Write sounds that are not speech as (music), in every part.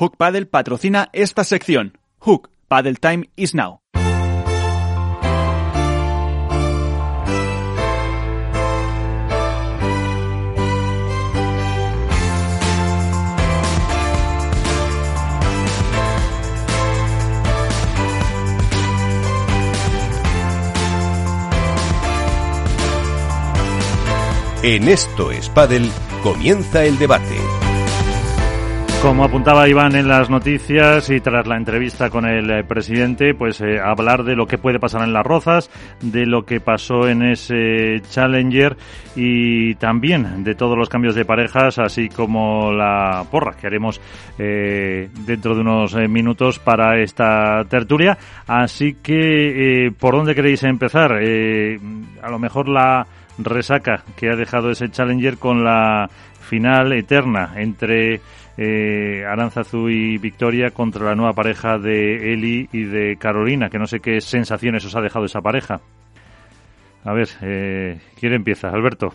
Hook Paddle patrocina esta sección. Hook Paddle Time is now. En esto es Padel, comienza el debate. Como apuntaba Iván en las noticias y tras la entrevista con el eh, presidente, pues eh, hablar de lo que puede pasar en las Rozas, de lo que pasó en ese Challenger y también de todos los cambios de parejas, así como la porra que haremos eh, dentro de unos minutos para esta tertulia. Así que, ¿por dónde queréis empezar? a lo mejor la resaca que ha dejado ese Challenger con la final eterna entre eh, Aranzazu y Victoria contra la nueva pareja de Eli y de Carolina, que no sé qué sensaciones os ha dejado esa pareja. A ver, eh, ¿quién empieza? Alberto.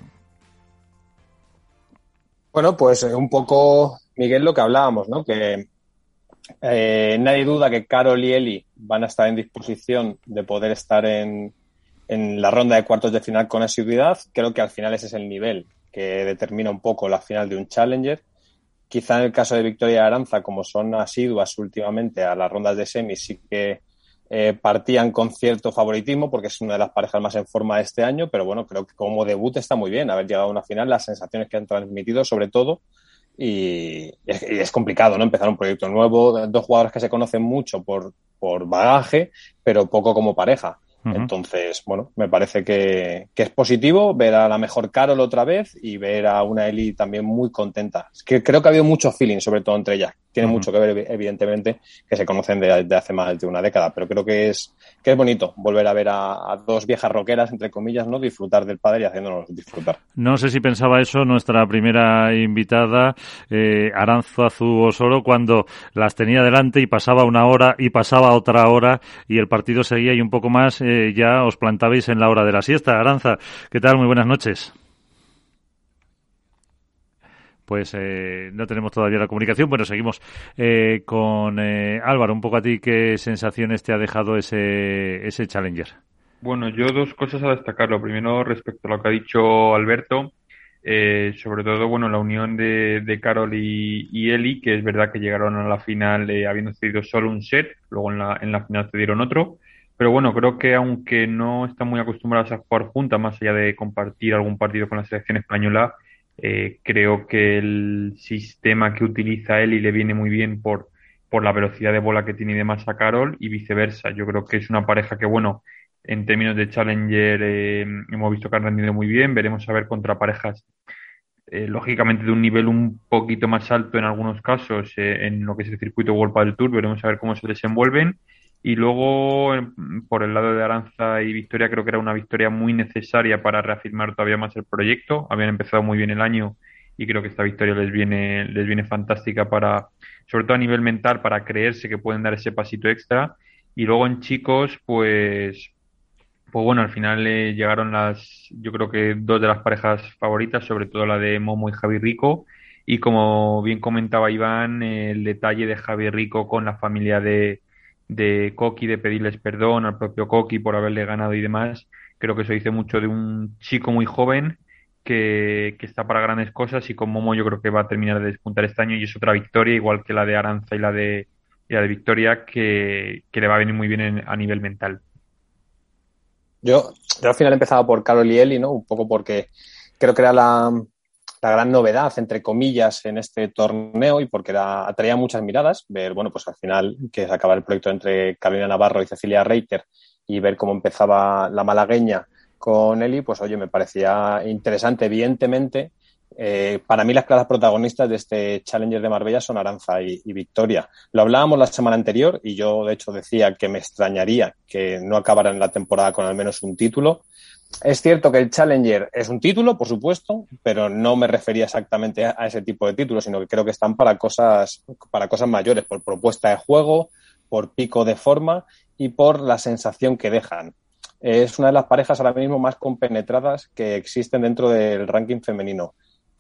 Bueno, pues eh, un poco, Miguel, lo que hablábamos, ¿no? Que eh, nadie duda que Carol y Eli van a estar en disposición de poder estar en, en la ronda de cuartos de final con asiduidad. Creo que al final ese es el nivel que determina un poco la final de un Challenger. Quizá en el caso de Victoria y Aranza, como son asiduas últimamente a las rondas de semis, sí que eh, partían con cierto favoritismo porque es una de las parejas más en forma de este año, pero bueno, creo que como debut está muy bien haber llegado a una final, las sensaciones que han transmitido sobre todo y y es complicado, ¿no? Empezar un proyecto nuevo, dos jugadores que se conocen mucho por, por bagaje, pero poco como pareja. Entonces, bueno, me parece que, que, es positivo ver a la mejor Carol otra vez y ver a una Eli también muy contenta. Es que creo que ha habido mucho feeling, sobre todo entre ellas. Tiene mucho que ver, evidentemente, que se conocen de, hace más de una década, pero creo que es, que es bonito volver a ver a, dos viejas roqueras, entre comillas, ¿no? Disfrutar del padre y haciéndonos disfrutar. No sé si pensaba eso nuestra primera invitada, eh, Aranzo Azú Osoro, cuando las tenía delante y pasaba una hora y pasaba otra hora y el partido seguía y un poco más eh, ya os plantabais en la hora de la siesta. Aranza, ¿qué tal? Muy buenas noches pues eh, no tenemos todavía la comunicación. Bueno, seguimos eh, con eh, Álvaro. Un poco a ti, ¿qué sensaciones te ha dejado ese, ese Challenger? Bueno, yo dos cosas a destacar. Lo primero, respecto a lo que ha dicho Alberto, sobre todo, bueno, la unión de, Carol y, Eli, que es verdad que llegaron a la final habiendo cedido solo un set, luego en la, en la final cedieron otro. Pero bueno, creo que aunque no están muy acostumbradas a jugar juntas, más allá de compartir algún partido con la selección española, eh, creo que el sistema que utiliza él y le viene muy bien por, por la velocidad de bola que tiene y demás a Carol y viceversa. Yo creo que es una pareja que, bueno, en términos de Challenger eh, hemos visto que han rendido muy bien. Veremos a ver contra parejas, eh, lógicamente, de un nivel un poquito más alto en algunos casos en lo que es el circuito World del Tour. Veremos a ver cómo se desenvuelven. Y luego, por el lado de Aranza y Victoria, creo que era una victoria muy necesaria para reafirmar todavía más el proyecto. Habían empezado muy bien el año y creo que esta victoria les viene, les viene fantástica para, sobre todo a nivel mental, para creerse que pueden dar ese pasito extra. Y luego en chicos, pues, pues bueno, al final llegaron las, yo creo que dos de las parejas favoritas, sobre todo la de Momo y Javi Rico. Y como bien comentaba Iván, el detalle de Javi Rico con la familia de, de Coqui, de pedirles perdón al propio Coqui por haberle ganado y demás. Creo que eso dice mucho de un chico muy joven que, que, está para grandes cosas y con Momo yo creo que va a terminar de despuntar este año y es otra victoria, igual que la de Aranza y la de, la de Victoria, que, que, le va a venir muy bien a nivel mental. Yo, yo al final he empezado por Carol y Eli, ¿no? Un poco porque creo que era la, la gran novedad, entre comillas, en este torneo y porque atraía muchas miradas. Ver, bueno, pues al final que se acaba el proyecto entre Carolina Navarro y Cecilia Reiter y ver cómo empezaba la malagueña con Eli, pues oye, me parecía interesante. Evidentemente, eh, para mí las claras protagonistas de este Challenger de Marbella son Aranza y, y, Victoria. Lo hablábamos la semana anterior y yo de hecho decía que me extrañaría que no acabaran la temporada con al menos un título. Es cierto que el Challenger es un título, por supuesto, pero no me refería exactamente a, ese tipo de títulos, sino que creo que están para cosas, para cosas mayores, por propuesta de juego, por pico de forma y por la sensación que dejan. Es una de las parejas ahora mismo más compenetradas que existen dentro del ranking femenino.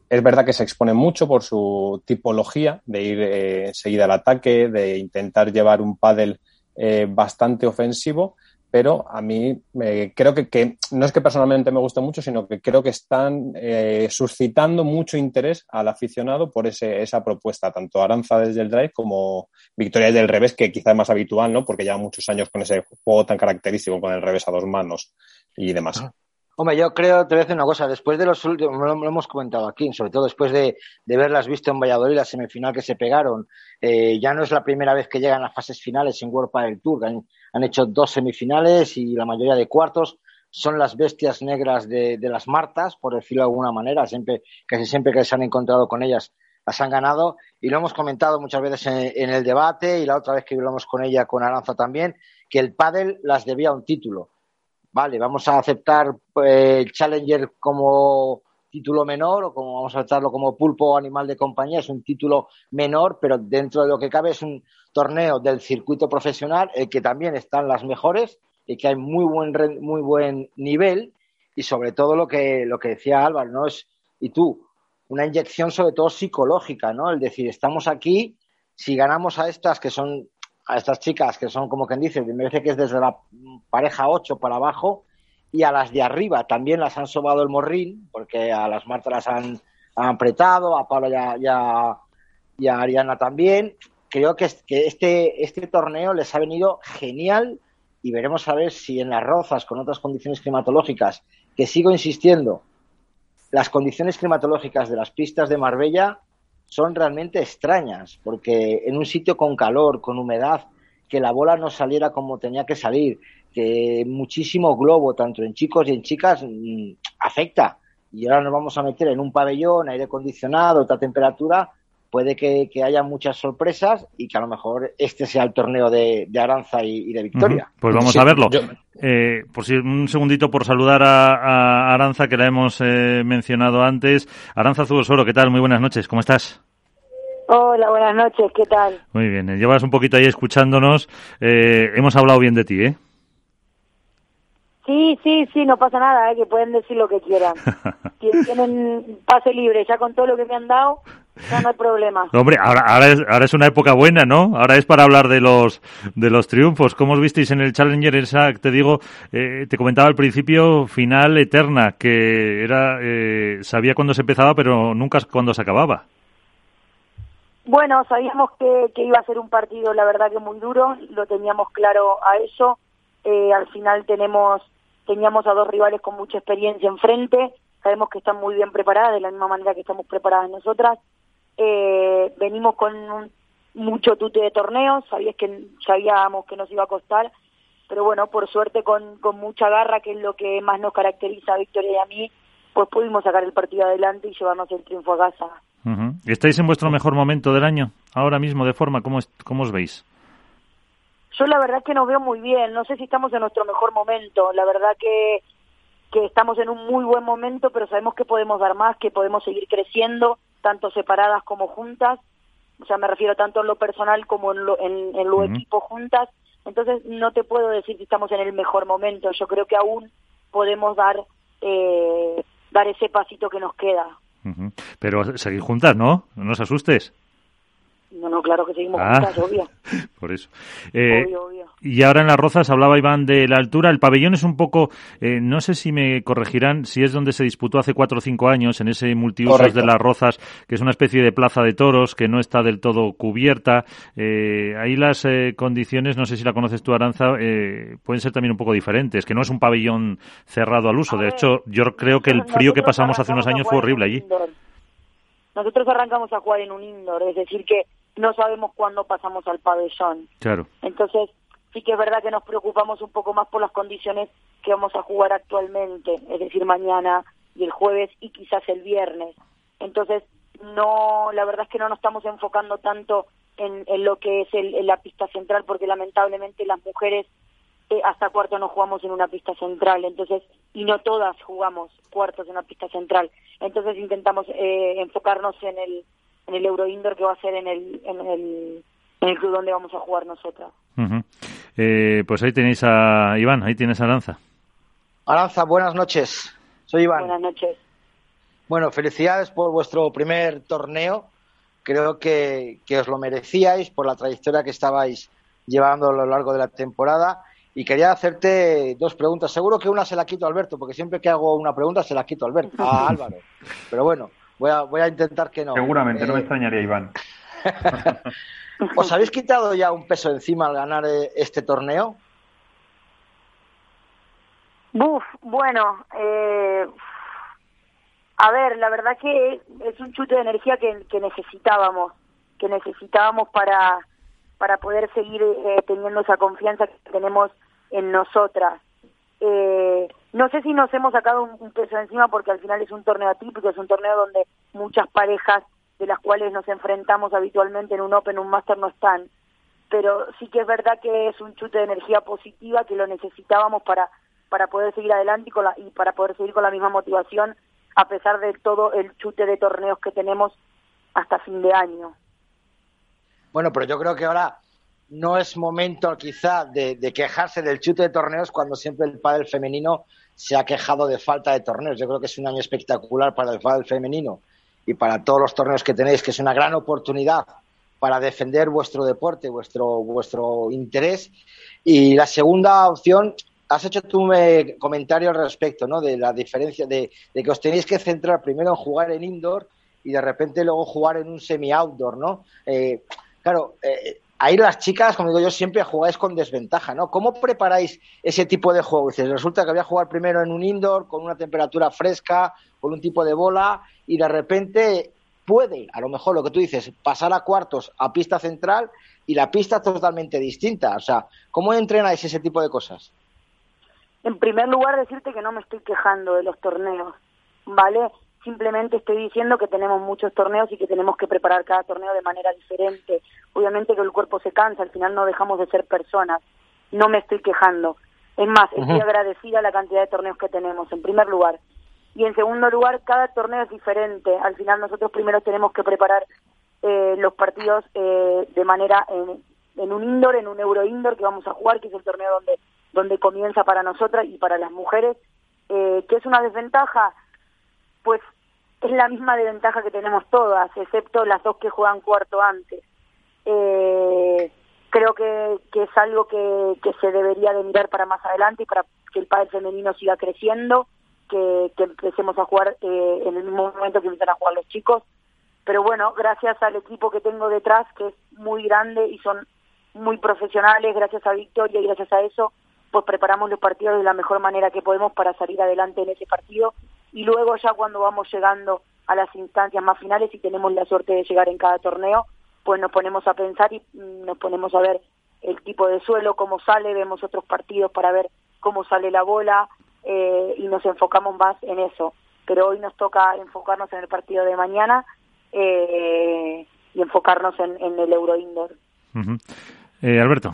Es verdad que se expone mucho por su tipología de ir eh, enseguida al ataque, de intentar llevar un pádel eh, bastante ofensivo, pero a mí me creo que, no es que personalmente me guste mucho, sino que creo que están eh, suscitando mucho interés al aficionado por ese, esa propuesta, tanto Aranza desde el drive como Victoria del revés, que quizá es más habitual, ¿no? Porque lleva muchos años con ese juego tan característico con el revés a dos manos y demás. Ah. Hombre, yo creo, te voy a decir una cosa, después de los últimos, lo, hemos comentado aquí, sobre todo después de, de verlas visto en Valladolid, la semifinal que se pegaron, eh, ya no es la primera vez que llegan a fases finales en World del Tour, han, han, hecho dos semifinales y la mayoría de cuartos, son las bestias negras de, de, las Martas, por decirlo de alguna manera, siempre, casi siempre que se han encontrado con ellas las han ganado. Y lo hemos comentado muchas veces en, en el debate y la otra vez que hablamos con ella, con Aranza también, que el pádel las debía un título vale, vamos a aceptar eh, el Challenger como título menor o como vamos a aceptarlo como pulpo o animal de compañía, es un título menor, pero dentro de lo que cabe es un torneo del circuito profesional, el que también están las mejores y que hay muy buen muy buen nivel y sobre todo lo que lo que decía Álvaro, ¿no? Es y tú, una inyección sobre todo psicológica, ¿no? El decir, estamos aquí, si ganamos a estas que son a estas chicas que son como quien dice, me parece que es desde la pareja 8 para abajo, y a las de arriba también las han sobado el morrín, porque a las Marta las han, apretado, a Pablo y a, Ariana también. Creo que, que este, este torneo les ha venido genial y veremos a ver si en las rozas, con otras condiciones climatológicas, que sigo insistiendo, las condiciones climatológicas de las pistas de Marbella son realmente extrañas, porque en un sitio con calor, con humedad, que la bola no saliera como tenía que salir, que muchísimo globo, tanto en chicos y en chicas, mm, afecta. Y ahora nos vamos a meter en un pabellón, aire acondicionado, otra temperatura, puede que, haya muchas sorpresas y que a lo mejor este sea el torneo de, Aranza y, de Victoria. Pues vamos a verlo. Eh, por si un segundito por saludar a, Aranza, que la hemos eh, mencionado antes. Aranza Zubosoro, ¿qué tal? Muy buenas noches, ¿cómo estás? Hola, buenas noches, ¿qué tal? Muy bien, eh, llevas un poquito ahí escuchándonos. hemos hablado bien de ti, ¿eh? Sí, sí, sí, no pasa nada, que pueden decir lo que quieran. (laughs) tienen pase libre, ya con todo lo que me han dado, no hay problema. Hombre, ahora, ahora, es, ahora es una época buena, ¿no? Ahora es para hablar de los, de los triunfos. ¿Cómo os visteis en el Challenger? Esa, te digo, eh, te comentaba al principio, final eterna, que era, eh, sabía cuándo se empezaba, pero nunca cuándo se acababa. Bueno, sabíamos que, que iba a ser un partido, la verdad que muy duro, lo teníamos claro a eso. Eh, al final tenemos, teníamos a dos rivales con mucha experiencia enfrente, sabemos que están muy bien preparadas, de la misma manera que estamos preparadas nosotras. Eh, venimos con mucho tute de torneos, sabías que sabíamos que nos iba a costar, pero bueno, por suerte con, con mucha garra, que es lo que más nos caracteriza a Victoria y a mí, pues pudimos sacar el partido adelante y llevarnos el triunfo a casa. ¿Estáis en vuestro mejor momento del año, ahora mismo, de forma? ¿Cómo, cómo os veis? Yo la verdad que nos veo muy bien, no sé si estamos en nuestro mejor momento, la verdad que, que estamos en un muy buen momento, pero sabemos que podemos dar más, que podemos seguir creciendo, tanto separadas como juntas, o sea, me refiero tanto en lo personal como en lo, en, en lo equipo juntas, entonces no te puedo decir si estamos en el mejor momento, yo creo que aún podemos dar, eh, dar ese pasito que nos queda. Pero seguir juntas, ¿no? No nos asustes. No, no, claro que seguimos ah, juntas, obvio. (laughs) Por eso. Eh, y ahora en las Rozas hablaba Iván de la altura. El pabellón es un poco, eh, no sé si me corregirán, si es donde se disputó hace cuatro o cinco años, en ese multiusos de las Rozas, que es una especie de plaza de toros que no está del todo cubierta. Eh, ahí las eh, condiciones, no sé si la conoces tú, Aranza, pueden ser también un poco diferentes, que no es un pabellón cerrado al uso. de hecho, yo creo que el frío que pasamos hace unos años fue horrible allí. Nosotros arrancamos a jugar en un indoor, es decir, que no sabemos cuándo pasamos al pabellón. Claro. Entonces, sí que es verdad que nos preocupamos un poco más por las condiciones que vamos a jugar actualmente, es decir, mañana y el jueves y quizás el viernes. Entonces, no, la verdad es que no nos estamos enfocando tanto en, lo que es el, la pista central, porque lamentablemente las mujeres eh, hasta cuarto no jugamos en una pista central, entonces, y no todas jugamos cuartos en una pista central. Entonces intentamos eh, enfocarnos en el, en el Euro Indoor que va a ser en el, en el, en el club donde vamos a jugar nosotras. eh, pues ahí tenéis a Iván, ahí tienes a Aranza. Aranza, buenas noches. Soy Iván. Buenas noches. Bueno, felicidades por vuestro primer torneo. Creo que, que os lo merecíais por la trayectoria que estabais llevando a lo largo de la temporada. Y quería hacerte dos preguntas. Seguro que una se la quito a Alberto, porque siempre que hago una pregunta se la quito a Alberto, a (laughs) Álvaro. Pero bueno, voy a, voy a intentar que no. Seguramente, no me Eh, extrañaría, Iván. (laughs) ¿Os habéis quitado ya un peso encima al ganar eh, este torneo? Buf, bueno, eh, a ver, la verdad que es un chute de energía que, que necesitábamos, que necesitábamos para, para poder seguir eh, teniendo esa confianza que tenemos en nosotras. Eh, no sé si nos hemos sacado un, peso encima porque al final es un torneo atípico, es un torneo donde muchas parejas de las cuales nos enfrentamos habitualmente en un Open, un Master no están, pero sí que es verdad que es un chute de energía positiva que lo necesitábamos para para poder seguir adelante y, y para poder seguir con la misma motivación a pesar de todo el chute de torneos que tenemos hasta fin de año. Bueno, pero yo creo que ahora no es momento quizá de, quejarse del chute de torneos cuando siempre el pádel femenino se ha quejado de falta de torneos. Yo creo que es un año espectacular para el pádel femenino y para todos los torneos que tenéis, que es una gran oportunidad para defender vuestro deporte, vuestro, vuestro interés. Y la segunda opción, has hecho tú un eh, comentario al respecto, ¿no? De la diferencia, de, de, que os tenéis que centrar primero en jugar en indoor y de repente luego jugar en un semi-outdoor, ¿no? Eh, claro, eh, ahí las chicas, como digo yo, siempre jugáis con desventaja, ¿no? ¿Cómo preparáis ese tipo de juego? Resulta que voy a jugar primero en un indoor con una temperatura fresca, con un tipo de bola y de repente puede, a lo mejor lo que tú dices, pasar a cuartos a pista central y la pista totalmente distinta. O sea, ¿cómo entrenáis ese tipo de cosas? En primer lugar, decirte que no me estoy quejando de los torneos, ¿vale? Simplemente estoy diciendo que tenemos muchos torneos y que tenemos que preparar cada torneo de manera diferente. Obviamente que el cuerpo se cansa, al final no dejamos de ser personas. No me estoy quejando. Es más, uh -huh. estoy agradecida a la cantidad de torneos que tenemos, en primer lugar. Y en segundo lugar, cada torneo es diferente. Al final nosotros primero tenemos que preparar eh, los partidos eh, de manera en, en un indoor, en un euro indoor que vamos a jugar, que es el torneo donde donde comienza para nosotras y para las mujeres, eh, que es una desventaja, pues es la misma desventaja que tenemos todas, excepto las dos que juegan cuarto antes. Eh, creo que, que es algo que, que se debería de mirar para más adelante y para que el pádel femenino siga creciendo, que, empecemos a jugar eh, en el mismo momento que empiezan a jugar los chicos. Pero bueno, gracias al equipo que tengo detrás, que es muy grande y son muy profesionales, gracias a Victoria y gracias a eso, pues preparamos los partidos de la mejor manera que podemos para salir adelante en ese partido y luego ya cuando vamos llegando a las instancias más finales y tenemos la suerte de llegar en cada torneo, pues nos ponemos a pensar y nos ponemos a ver el tipo de suelo, cómo sale, vemos otros partidos para ver cómo sale la bola eh, y nos enfocamos más en eso. Pero hoy nos toca enfocarnos en el partido de mañana eh, y enfocarnos en, en el Euro Indoor. Uh -huh. eh, Alberto.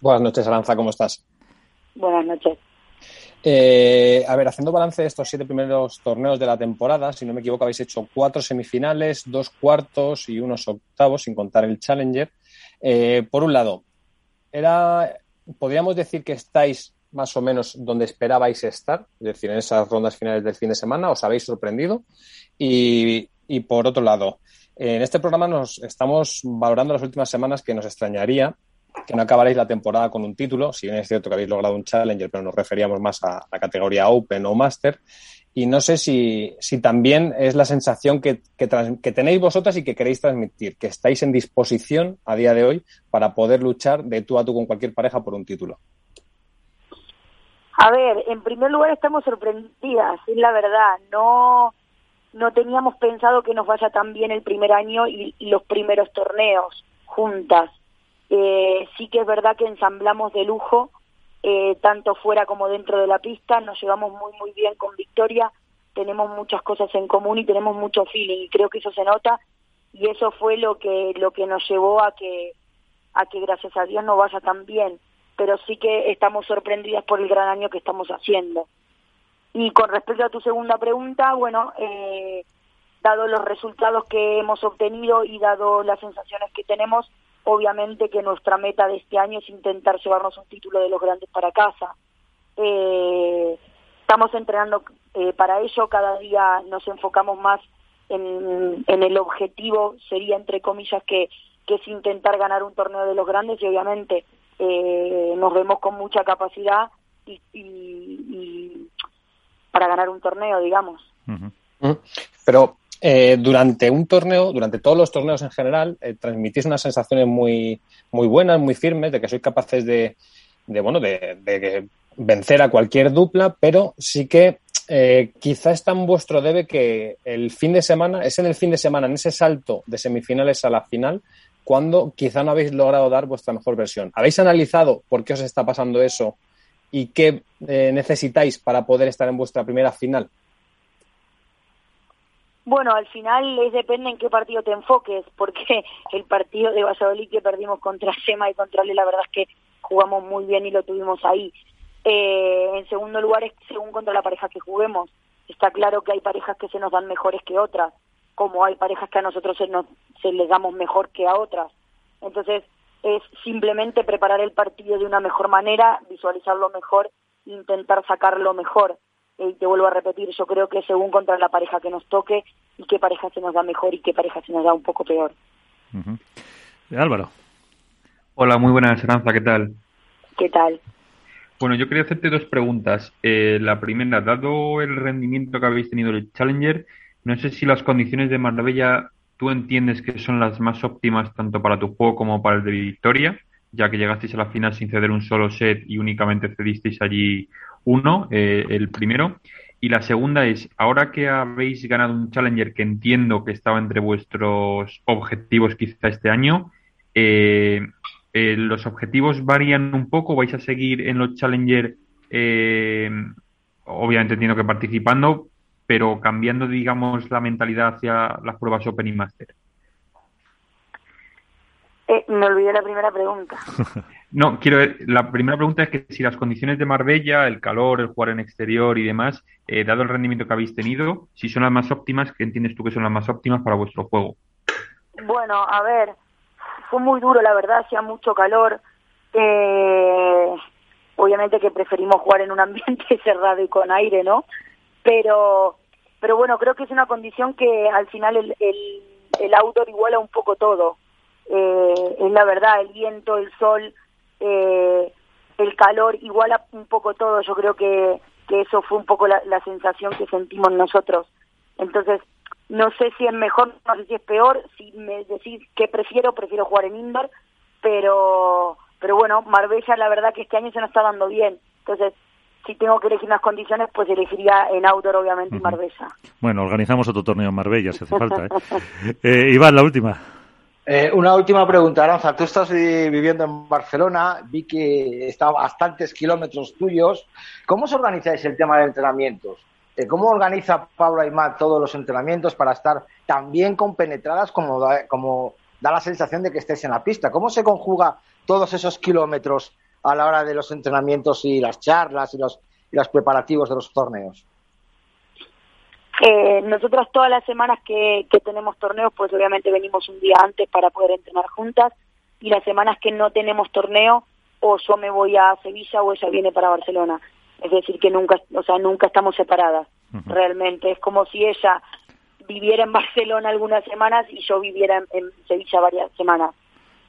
Buenas noches, Aranza, ¿cómo estás? Buenas noches. Eh, a ver, haciendo balance de estos siete primeros torneos de la temporada, si no me equivoco, habéis hecho cuatro semifinales, dos cuartos y unos octavos, sin contar el Challenger. Eh, por un lado, era, podríamos decir que estáis más o menos donde esperabais estar, es decir, en esas rondas finales del fin de semana, os habéis sorprendido. Y, y por otro lado, en este programa nos estamos valorando las últimas semanas que nos extrañaría que no acabaréis la temporada con un título, si bien es cierto que habéis logrado un Challenger, pero nos referíamos más a la categoría Open o Master. Y no sé si, si también es la sensación que, que, tenéis vosotras y que queréis transmitir, que estáis en disposición a día de hoy para poder luchar de tú a tú con cualquier pareja por un título. A ver, en primer lugar estamos sorprendidas, es la verdad. No, no teníamos pensado que nos vaya tan bien el primer año y los primeros torneos juntas. Eh, sí que es verdad que ensamblamos de lujo, eh, tanto fuera como dentro de la pista, nos llevamos muy muy bien con Victoria, tenemos muchas cosas en común y tenemos mucho feeling y creo que eso se nota. Y eso fue lo que lo que nos llevó a que a que gracias a Dios no vaya tan bien, pero sí que estamos sorprendidas por el gran año que estamos haciendo. Y con respecto a tu segunda pregunta, bueno, eh, dado los resultados que hemos obtenido y dado las sensaciones que tenemos, obviamente que nuestra meta de este año es intentar llevarnos un título de los grandes para casa. Eh, estamos entrenando eh, para ello, cada día nos enfocamos más en, en, el objetivo, sería entre comillas que, que es intentar ganar un torneo de los grandes y obviamente eh, nos vemos con mucha capacidad y, y, para ganar un torneo, digamos. Pero eh, durante un torneo, durante todos los torneos en general, eh, transmitís unas sensaciones muy, muy buenas, muy firmes, de que sois capaces de, de bueno, de, vencer a cualquier dupla, pero sí que eh, quizá está en vuestro debe que el fin de semana, es en el fin de semana, en ese salto de semifinales a la final, cuando quizá no habéis logrado dar vuestra mejor versión. ¿Habéis analizado por qué os está pasando eso y qué eh, necesitáis para poder estar en vuestra primera final? Bueno, al final es depende en qué partido te enfoques, porque (laughs) el partido de Valladolid que perdimos contra Sema y contra Ale, la verdad es que jugamos muy bien y lo tuvimos ahí. Eh, en segundo lugar es según contra la pareja que juguemos. Está claro que hay parejas que se nos dan mejores que otras, como hay parejas que a nosotros se, nos, se les damos mejor que a otras. Entonces es simplemente preparar el partido de una mejor manera, visualizarlo mejor, intentar sacarlo mejor. Y te vuelvo a repetir, yo creo que según contra la pareja que nos toque y qué pareja se nos da mejor y qué pareja se nos da un poco peor. Álvaro. Hola, muy buenas, Esperanza, ¿qué tal? ¿Qué tal? Bueno, yo quería hacerte dos preguntas. Eh, la primera, dado el rendimiento que habéis tenido el Challenger, no sé si las condiciones de Marbella tú entiendes que son las más óptimas tanto para tu juego como para el de Victoria, ya que llegasteis a la final sin ceder un solo set y únicamente cedisteis allí uno, eh, el primero. Y la segunda es, ahora que habéis ganado un Challenger que entiendo que estaba entre vuestros objetivos quizá este año, eh, eh, ¿los objetivos varían un poco? ¿Vais a seguir en los Challenger, eh, obviamente entiendo que participando, pero cambiando, digamos, la mentalidad hacia las pruebas Open y Master? Eh, me olvidé la primera pregunta. (laughs) no, quiero la primera pregunta es que si las condiciones de Marbella, el calor, el jugar en exterior y demás, eh, dado el rendimiento que habéis tenido, si son las más óptimas, ¿qué entiendes tú que son las más óptimas para vuestro juego? Bueno, a ver, fue muy duro, la verdad, hacía mucho calor. Eh, obviamente que preferimos jugar en un ambiente (laughs) cerrado y con aire, ¿no? Pero, pero bueno, creo que es una condición que al final el, el, el outdoor iguala un poco todo. Eh, es la verdad, el viento, el sol, eh, el calor iguala un poco todo. Yo creo que, que eso fue un poco la, la sensación que sentimos nosotros. Entonces, no sé si es mejor, no sé si es peor. Si me decís que prefiero, prefiero jugar en indoor, pero, pero bueno, Marbella la verdad que este año se nos está dando bien. Entonces, si tengo que elegir unas condiciones, pues elegiría en outdoor, obviamente, y Marbella. Bueno, organizamos otro torneo en Marbella, si hace falta. ¿eh? (laughs) eh, Iván, la última. Eh, una última pregunta, Aranza. Tú estás viviendo en Barcelona, vi que está a bastantes kilómetros tuyos. ¿Cómo os organizáis el tema de entrenamientos? Eh, ¿Cómo organiza Pablo Aymar todos los entrenamientos para estar tan bien compenetradas como da, la sensación de que estés en la pista? ¿Cómo se conjuga todos esos kilómetros a la hora de los entrenamientos y las charlas y los, y los preparativos de los torneos? Eh, nosotros todas las semanas que, que tenemos torneos, pues obviamente venimos un día antes para poder entrenar juntas y las semanas que no tenemos torneo, o yo me voy a Sevilla o ella viene para Barcelona. Es decir, que nunca, o sea, nunca estamos separadas. Uh -huh. Realmente es como si ella viviera en (laughs) Barcelona algunas semanas y yo viviera en, en Sevilla varias semanas.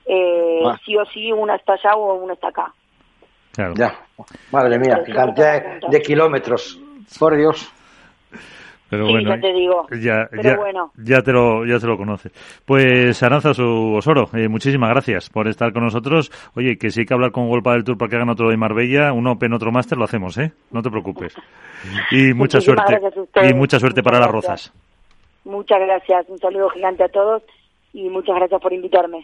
Eh, ah. Sí o sí, una está allá o una está acá. Claro. Ya, madre mía, cantidad de, de kilómetros. Por Dios. Pero sí, bueno, ya te digo. Ya, Pero ya, bueno. ya te lo, ya te lo conoce. Pues Aranza Osoro, eh, muchísimas gracias por estar con nosotros. Oye, que si hay que hablar con Golpa del Tour para que hagan otro de Marbella, un Open, otro Master, lo hacemos, ¿eh? No te preocupes. Y (laughs) mucha suerte. Y mucha suerte Muchas para las rozas. Muchas gracias. Un saludo gigante a todos y muchas gracias por invitarme.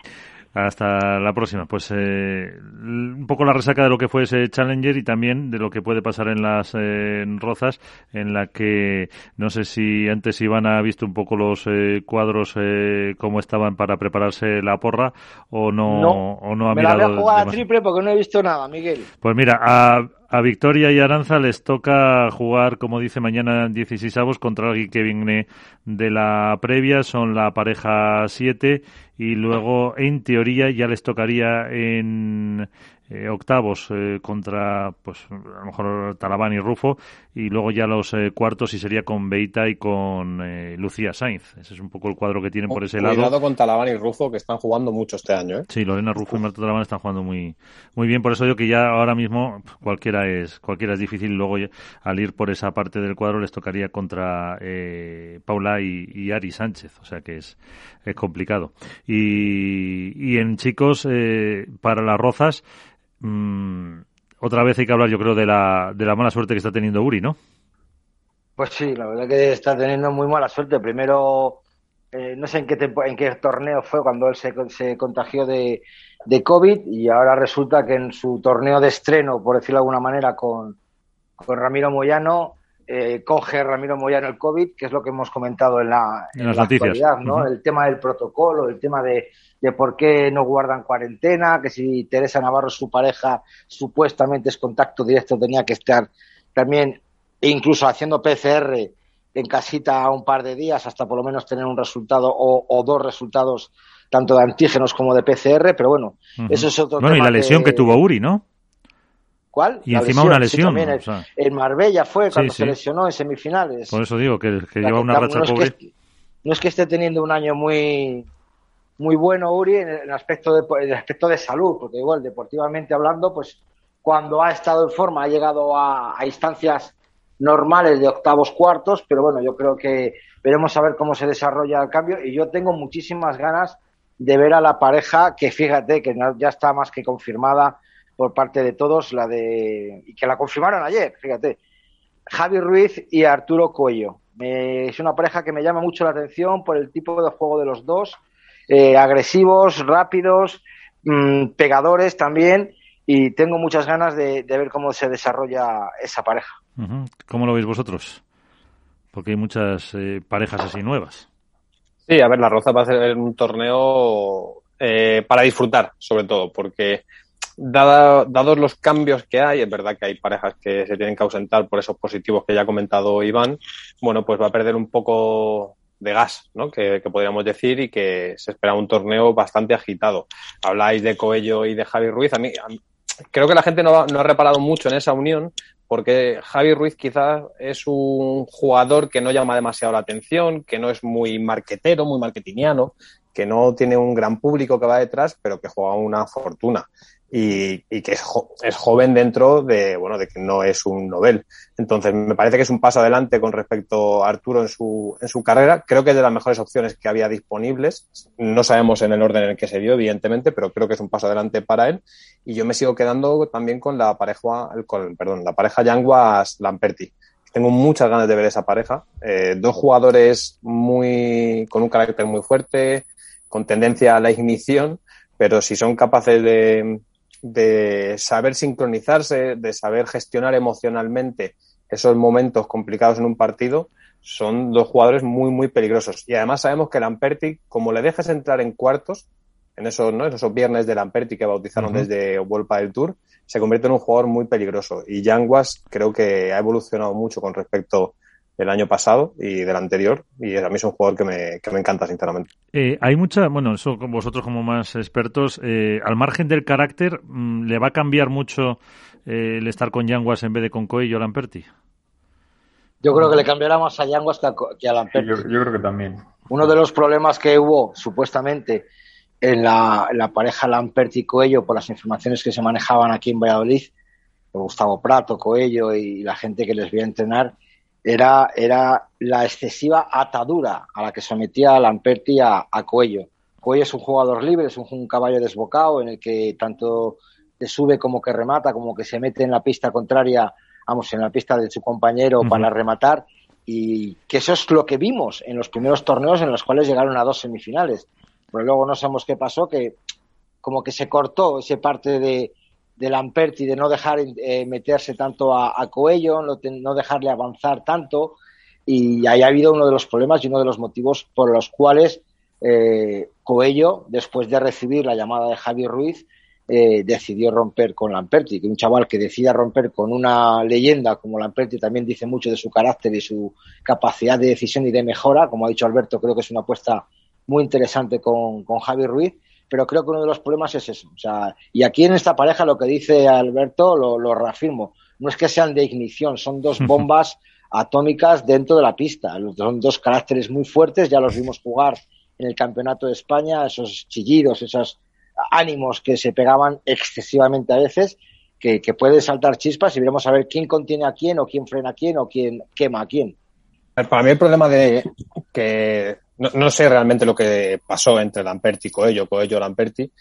Hasta la próxima. Pues eh, un poco la resaca de lo que fue ese Challenger y también de lo que puede pasar en las eh, en rozas, en la que no sé si antes Iván ha visto un poco los eh, cuadros eh, cómo estaban para prepararse la porra o no, No, o no ha Me la mirado. voy a jugar a demasiado. triple porque no he visto nada, Miguel. Pues mira, a, a Victoria y Aranza les toca jugar, como dice mañana, 16 avos contra alguien que viene de la previa, son la pareja 7 y luego en teoría ya les tocaría en, eh, octavos eh, contra, pues a lo mejor Talabán y Rufo, y luego ya los eh, cuartos y sería con Beita y con Lucía Sainz. Ese es un poco el cuadro que tienen por ese lado. Cuidado con Talabán y Rufo, que están jugando mucho este año. ¿eh? Sí, Lorena Rufo y Marta Talabán están jugando muy, muy bien. Por eso digo que ya ahora mismo cualquiera es, cualquiera es difícil. Luego al ir por esa parte del cuadro les tocaría contra Paula y, Ari Sánchez. O sea que es, es complicado. Y, y en chicos, para las rozas, Mm, otra vez hay que hablar, yo creo, de la, de la mala suerte que está teniendo Uri, ¿no? Pues sí, la verdad que está teniendo muy mala suerte. Primero, eh, no sé en qué, en qué torneo fue cuando él se, se contagió de, de, COVID y ahora resulta que en su torneo de estreno, por decirlo de alguna manera, con, con Ramiro Moyano, eh, coge Ramiro Moyano el COVID, que es lo que hemos comentado en la, en la actualidad, ¿no? El tema del protocolo, el tema de, de por qué no guardan cuarentena, que si Teresa Navarro, su pareja, supuestamente es contacto directo, tenía que estar también incluso haciendo PCR en casita un par de días hasta por lo menos tener un resultado o, dos resultados tanto de antígenos como de PCR, pero bueno, eso es otro bueno, y la lesión que... tuvo Uri, ¿no? ¿Cuál? Y encima una lesión. en Marbella fue cuando se lesionó en semifinales. Por eso digo que, lleva una racha no pobre. no es que esté teniendo un año muy muy bueno Uri en el aspecto de, el aspecto de salud, porque igual deportivamente hablando, pues cuando ha estado en forma ha llegado a, instancias normales de octavos cuartos, pero bueno, yo creo que veremos a ver cómo se desarrolla el cambio y yo tengo muchísimas ganas de ver a la pareja que fíjate que ya está más que confirmada por parte de todos, la de y que la confirmaron ayer, fíjate, Javi Ruiz y Arturo Cuello. es una pareja que me llama mucho la atención por el tipo de juego de los dos eh, agresivos, rápidos, mm, pegadores también, y tengo muchas ganas de, ver cómo se desarrolla esa pareja. ¿Cómo lo veis vosotros? Porque hay muchas eh, parejas así nuevas. Sí, a ver, la Roza va a ser un torneo eh, para disfrutar, sobre todo, porque dada, dados los cambios que hay, es verdad que hay parejas que se tienen que ausentar por esos positivos que ya ha comentado Iván, bueno, pues va a perder un poco de gas, ¿no? Que, podríamos decir, y que se espera un torneo bastante agitado. Habláis de Coello y de Javi Ruiz. A mí, creo que la gente no, no, ha reparado mucho en esa unión, porque Javi Ruiz quizás es un jugador que no llama demasiado la atención, que no es muy marquetero, muy marketingiano, que no tiene un gran público que va detrás, pero que juega una fortuna y, que es, es, joven dentro de, bueno, de que no es un novel. Entonces, me parece que es un paso adelante con respecto a Arturo en su, en su carrera. Creo que es de las mejores opciones que había disponibles. No sabemos en el orden en el que se dio, evidentemente, pero creo que es un paso adelante para él. Y yo me sigo quedando también con la pareja, con, perdón, la pareja Yanguas Lamperti. Tengo muchas ganas de ver esa pareja. Eh, dos jugadores muy, con un carácter muy fuerte, con tendencia a la ignición, pero si son capaces de, de saber sincronizarse, de saber gestionar emocionalmente esos momentos complicados en un partido, son dos jugadores muy, muy peligrosos. Y además sabemos que Lamperti, como le dejes entrar en cuartos, en esos, ¿no? en esos viernes de Lamperti que bautizaron desde Vuelta del Tour, se convierte en un jugador muy peligroso. Y Yanguas creo que ha evolucionado mucho con respecto del año pasado y del anterior y a mí es un jugador que me, que me encanta sinceramente. Eh, hay mucha, bueno, eso vosotros como más expertos, eh, al margen del carácter, mm, ¿le va a cambiar mucho eh, el estar con Yanguas en vez de con Coelho Lamperti? Yo creo que le cambiará más a Yanguas que a, Lamperti. yo, creo que también. Uno de los problemas que hubo supuestamente en la, la pareja Lamperti-Coello por las informaciones que se manejaban aquí en Valladolid, Gustavo Prato, Coello y la gente que les voy a entrenar, era, era la excesiva atadura a la que sometía a Lamperti a, a Cuello. Cuello es un jugador libre, es un, caballo desbocado en el que tanto te sube como que remata, como que se mete en la pista contraria, vamos, en la pista de su compañero para rematar. Y que eso es lo que vimos en los primeros torneos en los cuales llegaron a dos semifinales. Pero luego no sabemos qué pasó, que como que se cortó ese parte de, de Lamperti de no dejar eh, meterse tanto a, Coello, no, dejarle avanzar tanto. Y ahí ha habido uno de los problemas y uno de los motivos por los cuales eh, Coello, después de recibir la llamada de Javier Ruiz, eh, decidió romper con Lamperti, que un chaval que decida romper con una leyenda como Lamperti también dice mucho de su carácter y su capacidad de decisión y de mejora. Como ha dicho Alberto, creo que es una apuesta muy interesante con, con Javi Ruiz pero creo que uno de los problemas es eso. O sea, y aquí en esta pareja lo que dice Alberto lo, lo reafirmo. No es que sean de ignición, son dos bombas atómicas dentro de la pista. Son dos caracteres muy fuertes, ya los vimos jugar en el Campeonato de España, esos chillidos, esos ánimos que se pegaban excesivamente a veces, que, que puede saltar chispas y veremos a ver quién contiene a quién o quién frena a quién o quién quema a quién. Para mí el problema de que no, no sé realmente lo que pasó entre Lamperti y Coello, Coello Lamperti,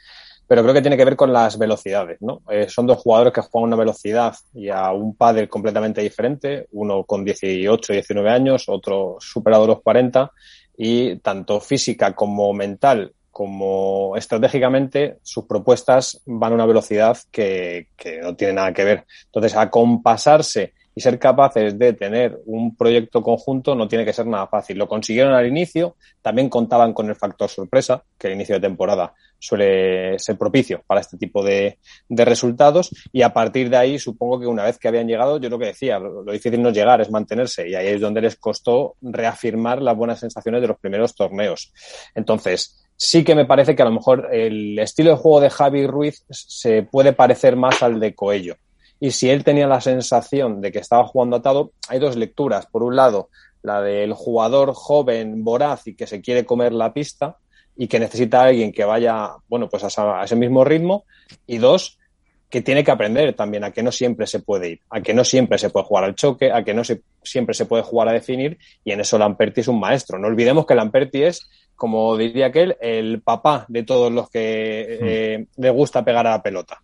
pero creo que tiene que ver con las velocidades, ¿no? Eh, son dos jugadores que juegan a una velocidad y a un pádel completamente diferente, uno con 18, 19 años, otro superado los 40, y tanto física como mental como estratégicamente sus propuestas van a una velocidad que, que no tiene nada que ver. Entonces, a compasarse y ser capaces de tener un proyecto conjunto no tiene que ser nada fácil. Lo consiguieron al inicio, también contaban con el factor sorpresa, que el inicio de temporada suele ser propicio para este tipo de, de resultados, y a partir de ahí supongo que una vez que habían llegado, yo lo que decía, lo, difícil no es llegar, es mantenerse, y ahí es donde les costó reafirmar las buenas sensaciones de los primeros torneos. Entonces, sí que me parece que a lo mejor el estilo de juego de Javi Ruiz se puede parecer más al de Coello y si él tenía la sensación de que estaba jugando atado, hay dos lecturas. Por un lado, la del jugador joven, voraz y que se quiere comer la pista y que necesita a alguien que vaya, bueno, pues a, ese mismo ritmo. Y dos, que tiene que aprender también a que no siempre se puede ir, a que no siempre se puede jugar al choque, a que no se, siempre se puede jugar a definir y en eso Lamperti es un maestro. No olvidemos que Lamperti es, como diría aquel, el papá de todos los que eh, le gusta pegar a la pelota.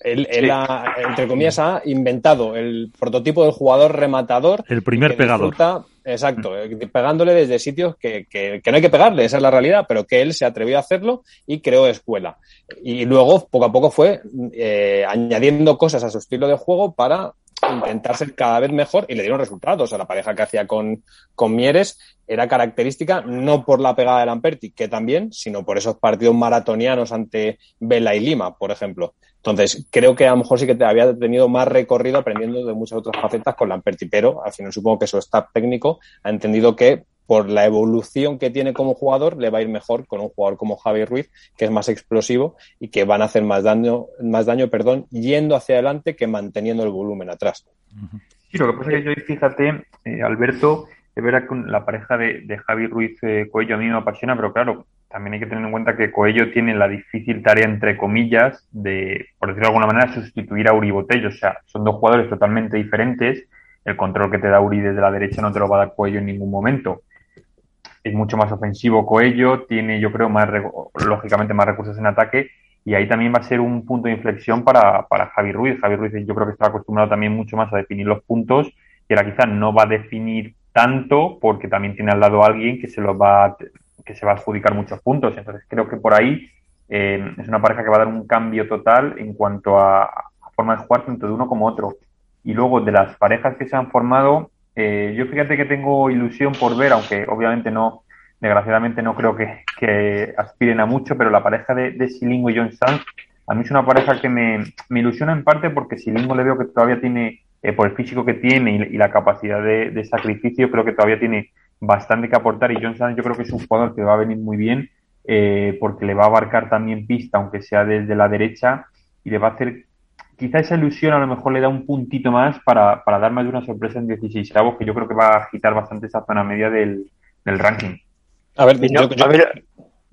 Él, él ha, entre comillas, ha inventado el prototipo del jugador rematador. El primer pegador. Disfruta, exacto, pegándole desde sitios que, que, que, no hay que pegarle, esa es la realidad, pero que él se atrevió a hacerlo y creó escuela. Y luego, poco a poco, fue eh, añadiendo cosas a su estilo de juego para intentar ser cada vez mejor y le dieron resultados. O sea, la pareja que hacía con, con Mieres era característica no por la pegada de Lamperti, que también, sino por esos partidos maratonianos ante Vela y Lima, por ejemplo. Entonces, creo que a lo mejor sí que te había tenido más recorrido aprendiendo de muchas otras facetas con Lamperti, pero al final supongo que su staff técnico ha entendido que por la evolución que tiene como jugador, le va a ir mejor con un jugador como Javi Ruiz, que es más explosivo y que van a hacer más daño, más daño, perdón, yendo hacia adelante que manteniendo el volumen atrás. Sí, lo que pasa es que yo, fíjate, eh, Alberto, es verdad que la pareja de, de Javi Ruiz eh, Coello a mí me apasiona, pero claro, también hay que tener en cuenta que Coello tiene la difícil tarea, entre comillas, de, por decirlo de alguna manera, sustituir a Uri Botello. O sea, son dos jugadores totalmente diferentes. El control que te da Uri desde la derecha no te lo va a dar Coello en ningún momento es mucho más ofensivo Coello, tiene yo creo más lógicamente más recursos en ataque y ahí también va a ser un punto de inflexión para, para Javi Ruiz. Javi Ruiz yo creo que está acostumbrado también mucho más a definir los puntos y ahora quizás no va a definir tanto porque también tiene al lado a alguien que se los va que se va a adjudicar muchos puntos. Entonces creo que por ahí eh, es una pareja que va a dar un cambio total en cuanto a, forma de jugar tanto de uno como otro. Y luego de las parejas que se han formado, eh, yo fíjate que tengo ilusión por ver, aunque obviamente no, desgraciadamente no creo que, aspiren a mucho, pero la pareja de, de Silingo y John Sanz, a mí es una pareja que me, me ilusiona en parte porque Silingo le veo que todavía tiene, eh, por el físico que tiene y, la capacidad de, sacrificio, creo que todavía tiene bastante que aportar y John Sanz yo creo que es un jugador que va a venir muy bien eh, porque le va a abarcar también pista, aunque sea desde la derecha, y le va a hacer quizá esa ilusión a lo mejor le da un puntito más para, para dar más de una sorpresa en 16 avos, que yo creo que va a agitar bastante esa zona media del, del ranking. A ver, yo, yo, a ver,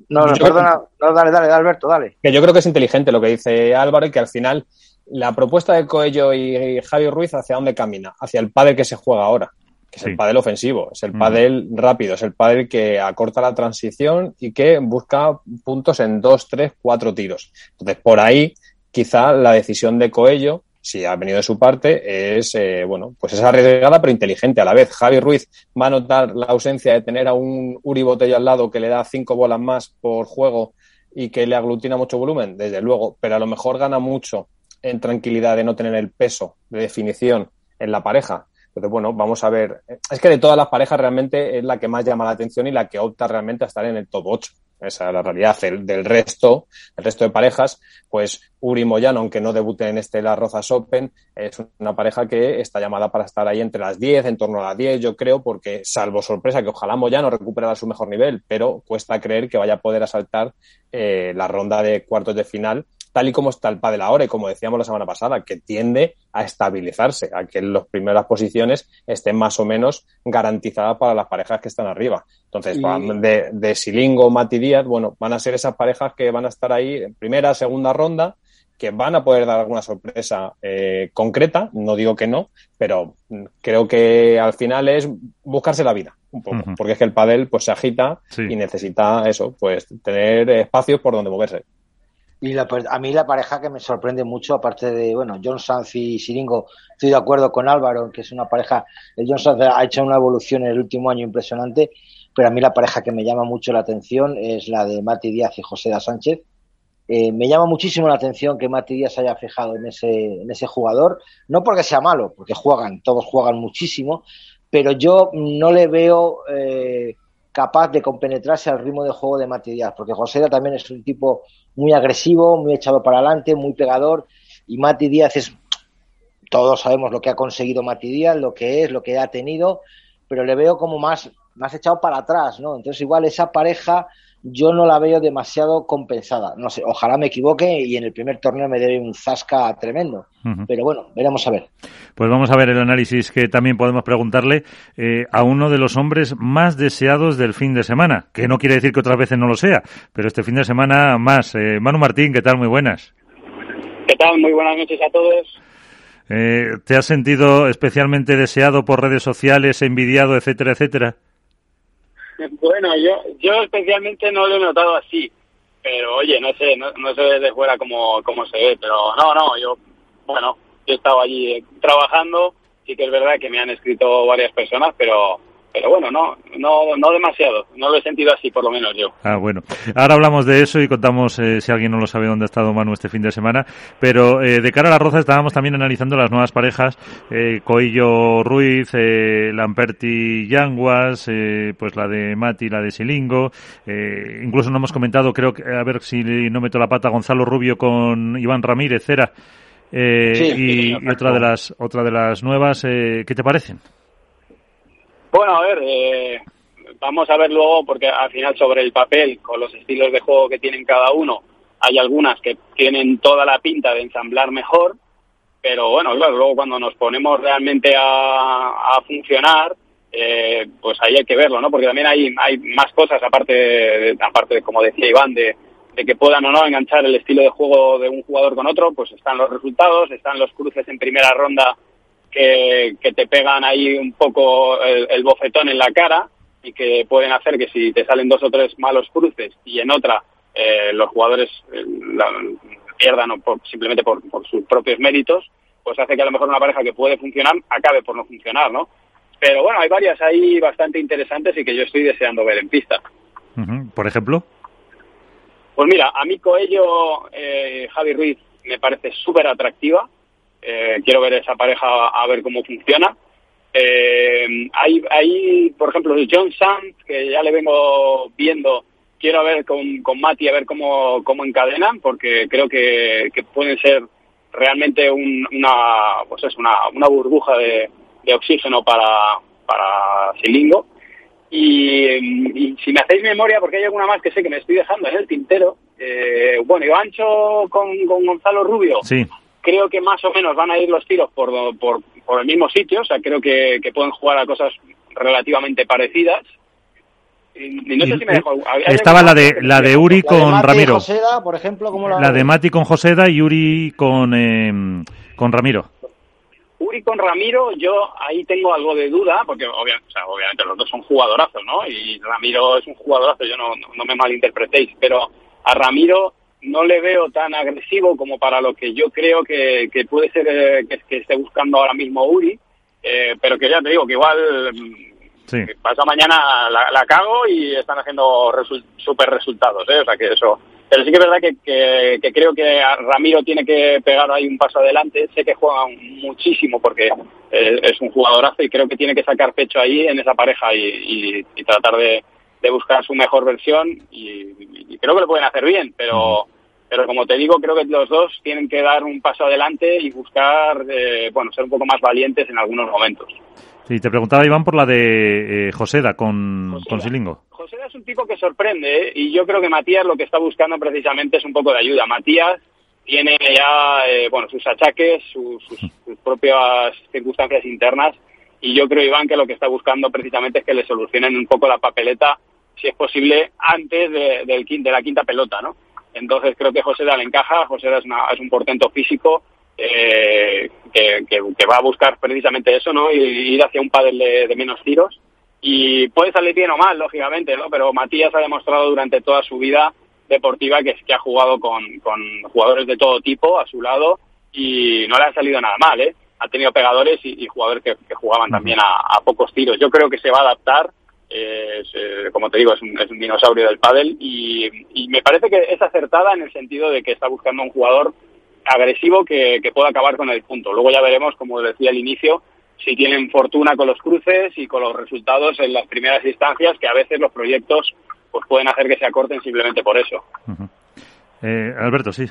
no, no, perdona, no, dale, dale, Alberto, dale. Que yo creo que es inteligente lo que dice Álvaro y que al final la propuesta de Coello y Javi Ruiz hacia dónde camina, hacia el pádel que se juega ahora, que es sí. el pádel ofensivo, es el pádel mm. rápido, es el pádel que acorta la transición y que busca puntos en dos, tres, cuatro tiros. Entonces, por ahí quizá la decisión de Coello, si ha venido de su parte, es, eh, bueno, pues es arriesgada pero inteligente a la vez. Javi Ruiz va a notar la ausencia de tener a un Uri Botello al lado que le da cinco bolas más por juego y que le aglutina mucho volumen, desde luego, pero a lo mejor gana mucho en tranquilidad de no tener el peso de definición en la pareja. Entonces, bueno, vamos a ver. Es que de todas las parejas realmente es la que más llama la atención y la que opta realmente a estar en el top 8. esa es la realidad del resto, el resto de parejas, pues Uri Moyano, aunque no debute en este Las Rozas Open, es una pareja que está llamada para estar ahí entre las 10, en torno a las 10, yo creo, porque salvo sorpresa que ojalá Moyano recuperara su mejor nivel, pero cuesta creer que vaya a poder asaltar eh, la ronda de cuartos de final tal y como está el pádel ahora y como decíamos la semana pasada, que tiende a estabilizarse, a que las primeras posiciones estén más o menos garantizadas para las parejas que están arriba. Entonces, de, de Silingo, Mati Díaz, bueno, van a ser esas parejas que van a estar ahí en primera, segunda ronda, que van a poder dar alguna sorpresa eh, concreta, no digo que no, pero creo que al final es buscarse la vida un poco, porque es que el pádel pues se agita y necesita eso, pues tener espacios por donde moverse. Y la, a mí la pareja que me sorprende mucho, aparte de, bueno, John Sanz y Siringo, estoy de acuerdo con Álvaro, que es una pareja, el John Sanz ha hecho una evolución en el último año impresionante, pero a mí la pareja que me llama mucho la atención es la de Mati Díaz y José da Sánchez. Eh, me llama muchísimo la atención que Mati Díaz haya fijado en ese, en ese jugador, no porque sea malo, porque juegan, todos juegan muchísimo, pero yo no le veo eh, capaz de compenetrarse al ritmo de juego de Mati Díaz, porque José también es un tipo muy agresivo, muy echado para adelante, muy pegador, y Mati Díaz es, todos sabemos lo que ha conseguido Mati Díaz, lo que es, lo que ha tenido, pero le veo como más, más echado para atrás, ¿no? Entonces igual esa pareja yo no la veo demasiado compensada. No sé, ojalá me equivoque y en el primer torneo me dé un zasca tremendo. Pero bueno, veremos a ver. Pues vamos a ver el análisis que también podemos preguntarle eh, a uno de los hombres más deseados del fin de semana, que no quiere decir que otras veces no lo sea, pero este fin de semana más. Eh, Manu Martín, ¿qué tal? Muy buenas. ¿Qué tal? Muy buenas noches a todos. Eh, ¿Te has sentido especialmente deseado por redes sociales, envidiado, etcétera, etcétera? (laughs) Bueno, yo, yo especialmente no lo he notado así, pero oye, no sé, no, no sé desde fuera cómo, cómo se ve, pero no, no, yo, bueno, yo he estado allí trabajando, sí que es verdad que me han escrito varias personas, pero pero bueno, no, no, no demasiado, no lo he sentido así, por lo menos yo. Ah, bueno. Ahora hablamos de eso y contamos, eh, si alguien no lo sabe, dónde ha estado Manu este fin de semana. Pero eh, de cara a la Roza estábamos también analizando las nuevas parejas, eh, Coillo Ruiz, eh, Lamperti Yanguas, eh, pues la de Mati, la de Silingo. Eh, incluso no hemos comentado, creo que, a ver si no meto la pata, Gonzalo Rubio con Iván Ramírez, Cera. Eh, y, y, otra de las otra de las nuevas, eh, ¿qué te parecen? Bueno, a ver, eh, vamos a ver luego, porque al final sobre el papel, con los estilos de juego que tienen cada uno, hay algunas que tienen toda la pinta de ensamblar mejor, pero bueno, claro, luego cuando nos ponemos realmente a, a funcionar, eh, pues ahí hay que verlo, ¿no? Porque también hay, hay más cosas, aparte, de, aparte de, como decía Iván, de, de que puedan o no enganchar el estilo de juego de un jugador con otro, pues están los resultados, están los cruces en primera ronda que, que te pegan ahí un poco el, el, bofetón en la cara y que pueden hacer que si te salen dos o tres malos cruces y en otra eh, los jugadores eh, la, pierdan o por, simplemente por, por, sus propios méritos, pues hace que a lo mejor una pareja que puede funcionar acabe por no funcionar, ¿no? Pero bueno, hay varias ahí bastante interesantes y que yo estoy deseando ver en pista. ¿Por ejemplo? Pues mira, a mí Coello, eh, Javi Ruiz, me parece súper atractiva. Eh, quiero ver esa pareja a ver cómo funciona. Eh, hay, hay, por ejemplo, John Sands, que ya le vengo viendo, quiero ver con, con Mati a ver cómo, cómo encadenan, porque creo que, que pueden ser realmente un, una, pues es una, una burbuja de, de oxígeno para, para Silingo. Y, si me hacéis memoria, porque hay alguna más que sé que me estoy dejando en el tintero, eh, bueno, Ivancho con, con Gonzalo Rubio. Sí creo que más o menos van a ir los tiros por, por, por el mismo sitio, o sea, creo que, que pueden jugar a cosas relativamente parecidas. Y, y no sé si me dejo, Estaba la de la de Uri con la de Mati Ramiro. Joseda, por ejemplo, ¿cómo la, la de Mati con Joseda y Uri con eh, con Ramiro. Uri con Ramiro, yo ahí tengo algo de duda, porque obviamente, o sea, obviamente los dos son jugadorazos, ¿no? Y Ramiro es un jugadorazo, yo no, no, no me malinterpretéis, pero a Ramiro no le veo tan agresivo como para lo que yo creo que, que puede ser eh, que, que, esté buscando ahora mismo Uri, eh, pero que ya te digo que igual sí. pasa mañana la, la, cago y están haciendo resu super resultados, ¿eh? o sea que eso. Pero sí que es verdad que, que, que, creo que Ramiro tiene que pegar ahí un paso adelante. Sé que juega muchísimo porque eh, es un jugadorazo y creo que tiene que sacar pecho ahí en esa pareja y, y, y tratar de, de buscar su mejor versión y, creo que lo pueden hacer bien, pero pero como te digo, creo que los dos tienen que dar un paso adelante y buscar, eh, bueno, ser un poco más valientes en algunos momentos. Sí, te preguntaba Iván por la de eh, Joseda con, con Silingo. Joseda es un tipo que sorprende ¿eh? y yo creo que Matías lo que está buscando precisamente es un poco de ayuda. Matías tiene ya, eh, bueno, sus achaques, sus, sus propias circunstancias internas y yo creo, Iván, que lo que está buscando precisamente es que le solucionen un poco la papeleta, si es posible, antes de, del, de la quinta pelota, ¿no? Entonces creo que José le encaja, José es, es un portento físico eh, que, que, va a buscar precisamente eso, ¿no? Y ir hacia un pádel de, menos tiros. Y puede salir bien o mal, lógicamente, ¿no? Pero Matías ha demostrado durante toda su vida deportiva que, que ha jugado con, con jugadores de todo tipo a su lado y no le ha salido nada mal, ¿eh? ha tenido pegadores y, jugadores que, jugaban también a, pocos tiros. Yo creo que se va a adaptar. Eh, como te digo, es un, es un dinosaurio del pádel y, me parece que es acertada en el sentido de que está buscando un jugador agresivo que, pueda acabar con el punto. Luego ya veremos, como decía al inicio, si tienen fortuna con los cruces y con los resultados en las primeras instancias, que a veces los proyectos pues pueden hacer que se acorten simplemente por eso. Eh, Alberto, sí.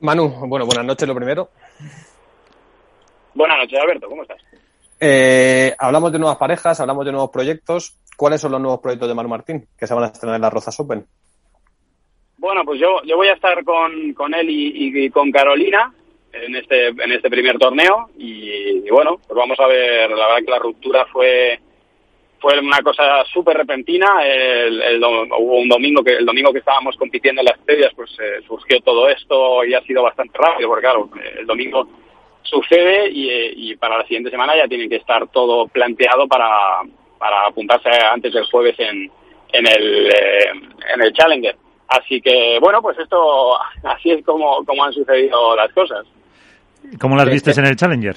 Manu, bueno, buenas noches lo primero. Buenas noches, Alberto, ¿cómo estás? Eh, hablamos de nuevas parejas, hablamos de nuevos proyectos. ¿Cuáles son los nuevos proyectos de Manu Martín que se van a estrenar en las Rozas Open? Bueno, pues yo, yo voy a estar con, con él y, con Carolina en este, en este primer torneo y, bueno, pues vamos a ver, la verdad que la ruptura fue fue una cosa súper repentina. El, hubo un domingo que el domingo que estábamos compitiendo en las estrellas, pues eh, surgió todo esto y ha sido bastante rápido, porque claro, el domingo sucede y, para la siguiente semana ya tiene que estar todo planteado para, para apuntarse antes del jueves en, en, el, eh, en el Challenger. Así que, bueno, pues esto, (laughs) así es como, como han sucedido las cosas. ¿Cómo las vistes en el Challenger?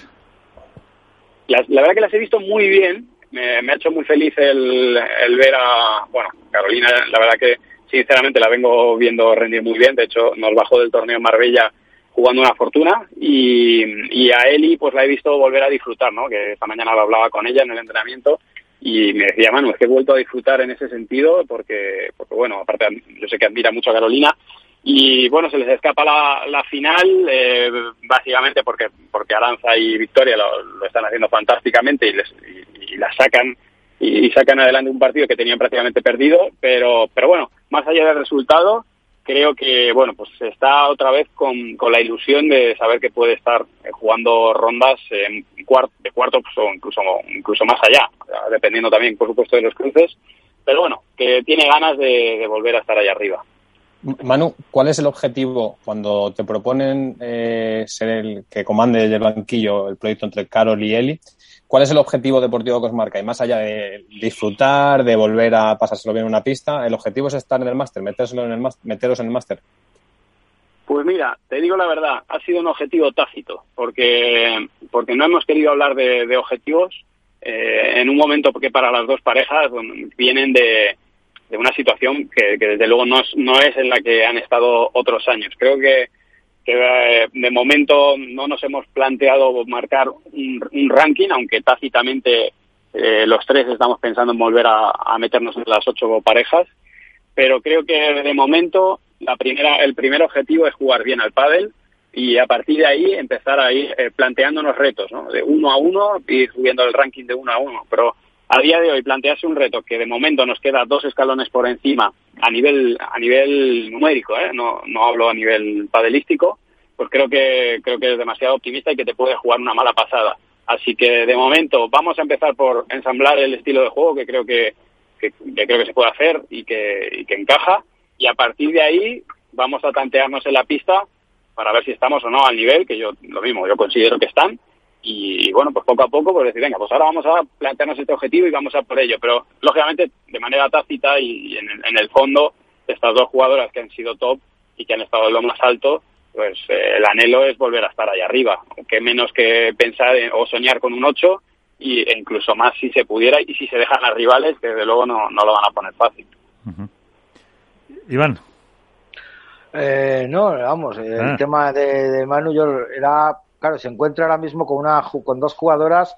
La, verdad que las he visto muy bien. Me, me ha hecho muy feliz el, el ver a, bueno, Carolina, la verdad que sinceramente la vengo viendo rendir muy bien. De hecho, nos bajó del torneo en Marbella jugando una fortuna y, y, a Eli pues la he visto volver a disfrutar, ¿no? Que esta mañana hablaba con ella en el entrenamiento y me decía, Manu, es que he vuelto a disfrutar en ese sentido porque, porque bueno, aparte yo sé que admira mucho a Carolina y bueno, se les escapa la, la final eh, básicamente porque porque Aranza y Victoria lo, lo están haciendo fantásticamente y, les, y, la sacan y, sacan adelante un partido que tenían prácticamente perdido, pero pero bueno, más allá del resultado, creo que bueno pues está otra vez con, con la ilusión de saber que puede estar eh, jugando rondas en cuarto, de cuarto pues, o incluso incluso más allá dependiendo también por supuesto de los cruces. Pero bueno que tiene ganas de, volver a estar allá arriba. Manu cuál es el objetivo cuando te proponen eh, ser el que comande el banquillo el proyecto entre Carol y Eli ¿Cuál es el objetivo deportivo que os marca? Y más allá de disfrutar, de volver a pasárselo bien en una pista, ¿el objetivo es estar en el máster, meteros en el máster? Pues mira, te digo la verdad, ha sido un objetivo tácito, porque, porque no hemos querido hablar de, objetivos eh, en un momento que para las dos parejas vienen de, de una situación que, que desde luego no es, no es en la que han estado otros años. Creo que que eh, de momento no nos hemos planteado marcar un, ranking, aunque tácitamente eh, los tres estamos pensando en volver a, meternos en las ocho parejas, pero creo que de momento la primera, el primer objetivo es jugar bien al pádel y a partir de ahí empezar a ir eh, planteándonos retos, ¿no? De uno a uno y subiendo el ranking de uno a uno, pero a día de hoy plantearse un reto que de momento nos queda dos escalones por encima a nivel a nivel numérico, ¿eh? no, no hablo a nivel padelístico, pues creo que creo que es demasiado optimista y que te puede jugar una mala pasada. Así que de momento vamos a empezar por ensamblar el estilo de juego que creo que, que, creo que se puede hacer y que, y que encaja y a partir de ahí vamos a tantearnos en la pista para ver si estamos o no al nivel que yo lo mismo yo considero que están y, bueno, pues poco a poco, pues decir, venga, pues ahora vamos a plantearnos este objetivo y vamos a por ello. Pero lógicamente, de manera tácita y, en, en, el fondo, estas dos jugadoras que han sido top y que han estado en lo más alto, pues eh, el anhelo es volver a estar ahí arriba. Que menos que pensar o soñar con un 8 y, e incluso más si se pudiera y si se dejan las rivales, que desde luego no, no lo van a poner fácil. Iván. Eh, no, vamos, el ah. tema de, de Manu yo era claro, se encuentra ahora mismo con, una, con dos jugadoras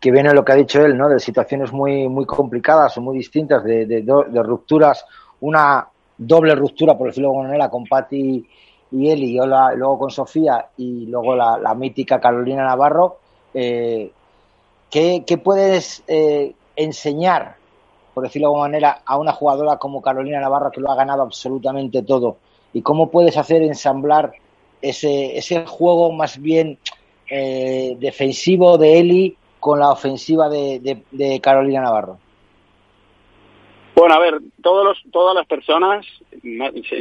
que viene lo que ha dicho él, ¿no? De situaciones muy, muy complicadas o muy distintas, de, de, de rupturas, una doble ruptura, por decirlo de alguna manera, con Patti y él y luego con Sofía y luego la, la mítica Carolina Navarro. Eh, ¿qué, ¿qué, puedes eh, enseñar, por decirlo de alguna manera, a una jugadora como Carolina Navarro que lo ha ganado absolutamente todo? ¿Y cómo puedes hacer ensamblar ese, ese juego más bien eh, defensivo de Eli con la ofensiva de, de, Carolina Navarro? Bueno, a ver, todos los, todas las personas,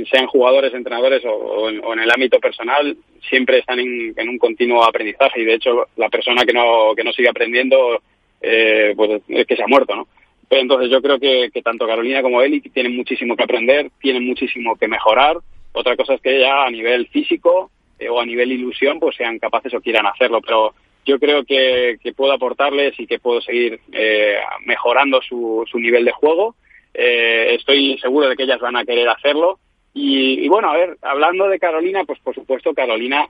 sean jugadores, entrenadores o, en, el ámbito personal, siempre están en, un continuo aprendizaje y de hecho la persona que no, que no sigue aprendiendo, eh, pues es que se ha muerto, ¿no? entonces yo creo que, que tanto Carolina como Eli tienen muchísimo que aprender, tienen muchísimo que mejorar. Otra cosa es que ya a nivel físico eh, o a nivel ilusión pues sean capaces o quieran hacerlo, pero yo creo que, puedo aportarles y que puedo seguir eh, mejorando su, su nivel de juego. Eh, estoy seguro de que ellas van a querer hacerlo. Y, bueno, a ver, hablando de Carolina, pues por supuesto Carolina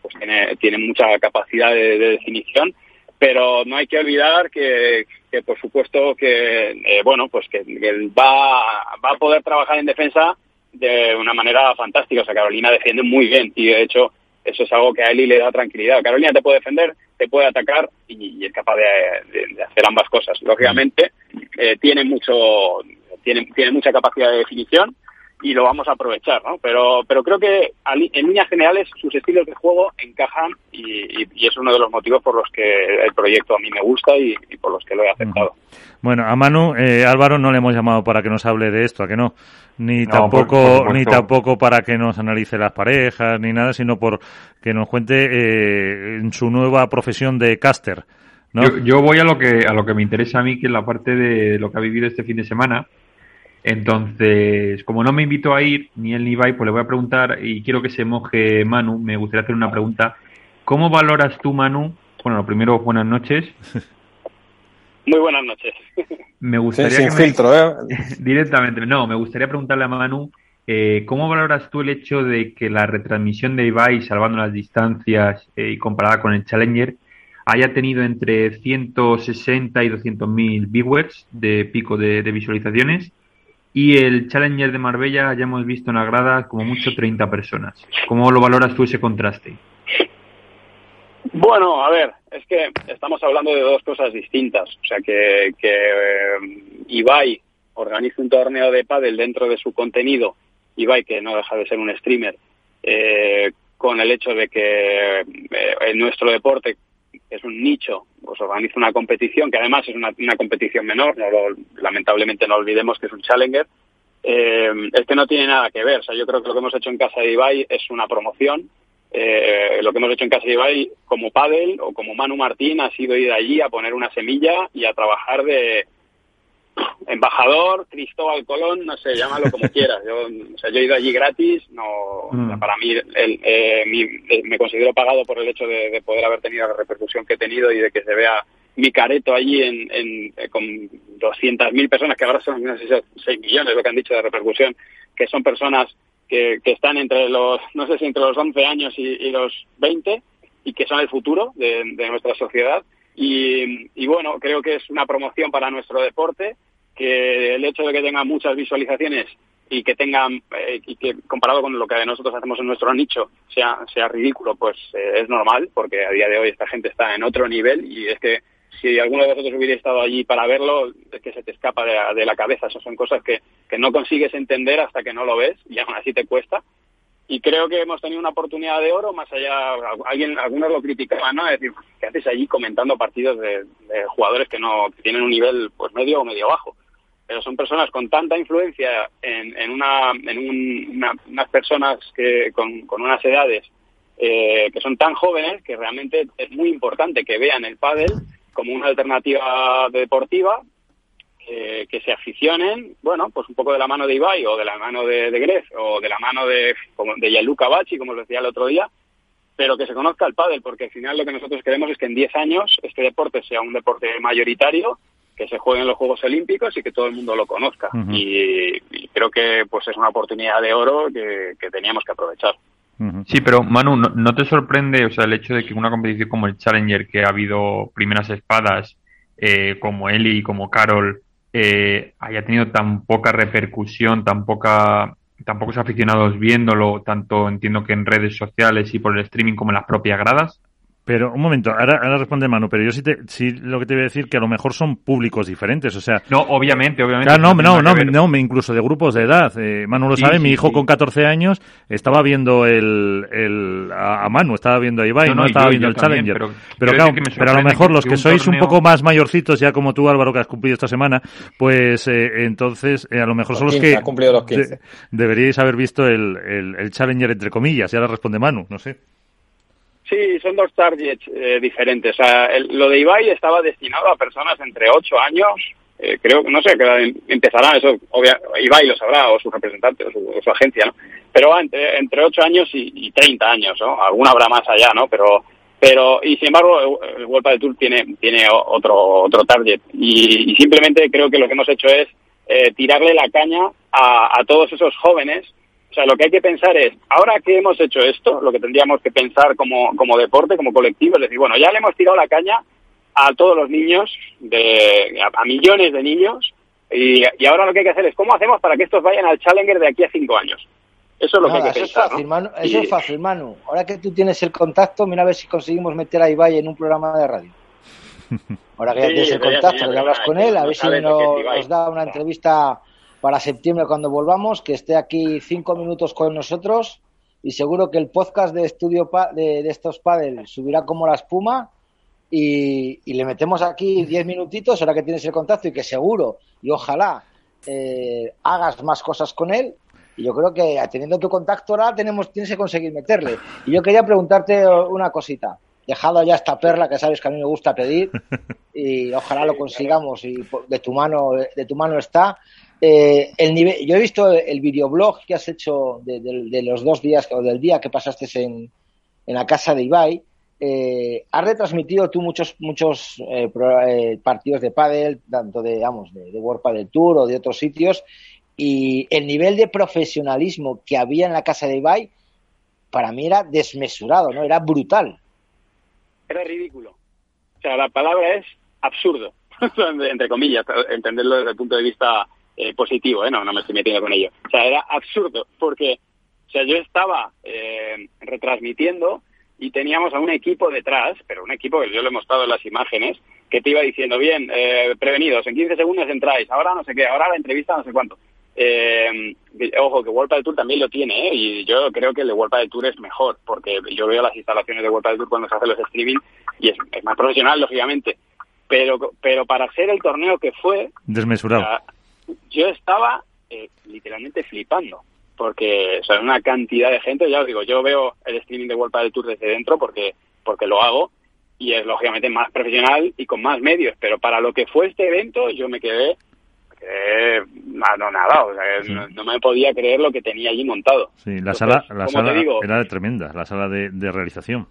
pues tiene, tiene mucha capacidad de, definición, pero no hay que olvidar que, que por supuesto que bueno pues que, que, va, va a poder trabajar en defensa de una manera fantástica. O sea, Carolina defiende muy bien y de hecho eso es algo que a Eli le da tranquilidad. Carolina te puede defender, te puede atacar y, es capaz de, hacer ambas cosas. Lógicamente eh, tiene mucho, tiene, tiene mucha capacidad de definición y lo vamos a aprovechar, ¿no? Pero, pero creo que en líneas generales sus estilos de juego encajan y, es uno de los motivos por los que el proyecto a mí me gusta y, por los que lo he aceptado. Bueno, a Manu, eh, Álvaro no le hemos llamado para que nos hable de esto, ¿a que no? Ni tampoco, ni tampoco para que nos analice las parejas, ni nada, sino por que nos cuente eh, en su nueva profesión de caster. ¿no? Yo, yo voy a lo que a lo que me interesa a mí, que es la parte de lo que ha vivido este fin de semana entonces, como no me invito a ir, ni él ni Ibai, pues le voy a preguntar, y quiero que se moje Manu, me gustaría hacer una pregunta. ¿Cómo valoras tú, Manu? Bueno, lo primero, buenas noches. (laughs) Muy buenas noches. (laughs) Me gustaría sin filtro, (laughs) ¿eh? Directamente, no, me gustaría preguntarle a Manu, eh, ¿cómo valoras tú el hecho de que la retransmisión de Ibai, salvando las distancias eh, y comparada con el Challenger, haya tenido entre 160 y 200 mil viewers de pico de visualizaciones? Y el Challenger de Marbella ya hemos visto en la grada como mucho 30 personas. ¿Cómo lo valoras tú ese contraste? Bueno, a ver, es que estamos hablando de dos cosas distintas. O sea, que, que eh, Ibai organiza un torneo de pádel dentro de su contenido, Ibai, que no deja de ser un streamer, eh, con el hecho de que eh, en nuestro deporte es un nicho, pues organiza una competición que además es una, competición menor, no lamentablemente no olvidemos que es un challenger, eh, es que no tiene nada que ver. O sea, yo creo que lo que hemos hecho en casa de Ibai es una promoción. Eh, lo que hemos hecho en casa de Ibai como Padel o como Manu Martín ha sido ir allí a poner una semilla y a trabajar de, embajador, Cristóbal Colón, no sé, llámalo como (laughs) quieras. Yo, o sea, yo he ido allí gratis, no, mm. para mí el, eh, eh, me considero pagado por el hecho de, poder haber tenido la repercusión que he tenido y de que se vea mi careto allí en, en, eh, con 200.000 personas, que ahora son no sé, 6 millones lo que han dicho de repercusión, que son personas que, que están entre los, no sé si entre los 11 años y, los 20 y que son el futuro de, de nuestra sociedad y, bueno, creo que es una promoción para nuestro deporte, que el hecho de que tenga muchas visualizaciones y que tengan, eh, y que comparado con lo que nosotros hacemos en nuestro nicho, sea, sea ridículo, pues eh, es normal, porque a día de hoy esta gente está en otro nivel y es que si alguno de vosotros hubiera estado allí para verlo, es que se te escapa de, la cabeza. Esas son cosas que, que no consigues entender hasta que no lo ves y aún así te cuesta y creo que hemos tenido una oportunidad de oro más allá alguien algunos lo criticaban no es decir qué haces allí comentando partidos de, jugadores que no tienen un nivel pues medio o medio bajo pero son personas con tanta influencia en, una en unas personas que con, con unas edades eh, que son tan jóvenes que realmente es muy importante que vean el pádel como una alternativa deportiva que se aficionen, bueno, pues un poco de la mano de Ibai o de la mano de, de Gref o de la mano de, como de Gianluca Bacci, como os decía el otro día, pero que se conozca el pádel, porque al final lo que nosotros queremos es que en 10 años este deporte sea un deporte mayoritario, que se juegue en los Juegos Olímpicos y que todo el mundo lo conozca. y, creo que pues es una oportunidad de oro que, teníamos que aprovechar. Sí, pero Manu, ¿no, te sorprende o sea, el hecho de que una competición como el Challenger, que ha habido primeras espadas eh, como Eli y como Carol, eh, haya tenido tan poca repercusión, tan poca tan pocos aficionados viéndolo, tanto entiendo que en redes sociales y por el streaming como en las propias gradas? Pero un momento, ahora, ahora responde Manu, pero yo sí, te, sí lo que te voy a decir que a lo mejor son públicos diferentes, o sea... No, obviamente, obviamente. Claro, no, no, no, no, incluso de grupos de edad. Eh, Manu lo sabe, mi hijo con 14 años estaba viendo el, el a, Manu, estaba viendo a Ibai, no, estaba viendo el Challenger. Pero, pero claro, pero a lo mejor los que, sois un poco más mayorcitos, ya como tú Álvaro, que has cumplido esta semana, pues eh, entonces eh, a lo mejor son los que... Ha cumplido los 15. deberíais haber visto el, el, el Challenger entre comillas, y ahora responde Manu, no sé. Sí, son dos targets eh, diferentes. Lo de Ibai estaba destinado a personas entre 8 años, eh, creo no sé, que empezará, eso obvia, Ibai lo sabrá, o su representante, o su, agencia, ¿no? Pero va entre, entre 8 años y, y, 30 años, ¿no? Alguna habrá más allá, ¿no? Pero, pero y sin embargo, el World del Tour tiene, tiene otro, otro target. Y, simplemente creo que lo que hemos hecho es eh, tirarle la caña a, a todos esos jóvenes o sea, lo que hay que pensar es, ahora que hemos hecho esto, lo que tendríamos que pensar como, como deporte, como colectivo, es decir, bueno, ya le hemos tirado la caña a todos los niños, de, a, millones de niños, y, ahora lo que hay que hacer es, ¿cómo hacemos para que estos vayan al Challenger de aquí a cinco años? Eso es lo que hay que eso pensar. Es fácil, Manu, eso es fácil, Manu. Ahora que tú tienes el contacto, mira a ver si conseguimos meter a Ibai en un programa de radio. (laughs) Ahora que ya tienes el contacto, que hablas con él, a ver si nos da una entrevista para septiembre cuando volvamos, que esté aquí cinco minutos con nosotros y seguro que el podcast de estudio de, estos padres subirá como la espuma y, le metemos aquí diez minutitos ahora que tienes el contacto y que seguro y ojalá eh, hagas más cosas con él y yo creo que teniendo tu contacto ahora tenemos tienes que conseguir meterle. Y yo quería preguntarte una cosita. Dejado ya esta perla que sabes que a mí me gusta pedir y ojalá lo consigamos y de tu mano de tu mano está eh, el nivel, yo he visto el videoblog que has hecho de, los dos días o del día que pasaste en, en la casa de Ibai. Eh, has retransmitido tú muchos muchos eh, eh, partidos de pádel, tanto de, digamos, de, de World Padel Tour o de otros sitios, y el nivel de profesionalismo que había en la casa de Ibai, para mí era desmesurado, ¿no? Era brutal. Era ridículo. O sea, la palabra es absurdo, (laughs) entre comillas, entenderlo desde el punto de vista eh, positivo, ¿eh? no, no me estoy metiendo con ello. O sea, era absurdo, porque o sea, yo estaba eh, retransmitiendo y teníamos a un equipo detrás, pero un equipo que yo le he mostrado en las imágenes, que te iba diciendo, bien, eh, prevenidos, en 15 segundos entráis, ahora no sé qué, ahora la entrevista no sé cuánto. Eh, ojo, que World del Tour también lo tiene, ¿eh? y yo creo que el de World del Tour es mejor, porque yo veo las instalaciones de World del Tour cuando se hacen los streaming y es, más profesional, lógicamente. Pero, pero para ser el torneo que fue... Desmesurado yo estaba eh, literalmente flipando, porque o una cantidad de gente, ya os digo, yo veo el streaming de World del Tour desde dentro porque, porque lo hago y es lógicamente más profesional y con más medios, pero para lo que fue este evento yo me quedé, quedé no, nada, o sea, no, me podía creer lo que tenía allí montado. Sí, la sala, la sala era tremenda, la sala de, de realización.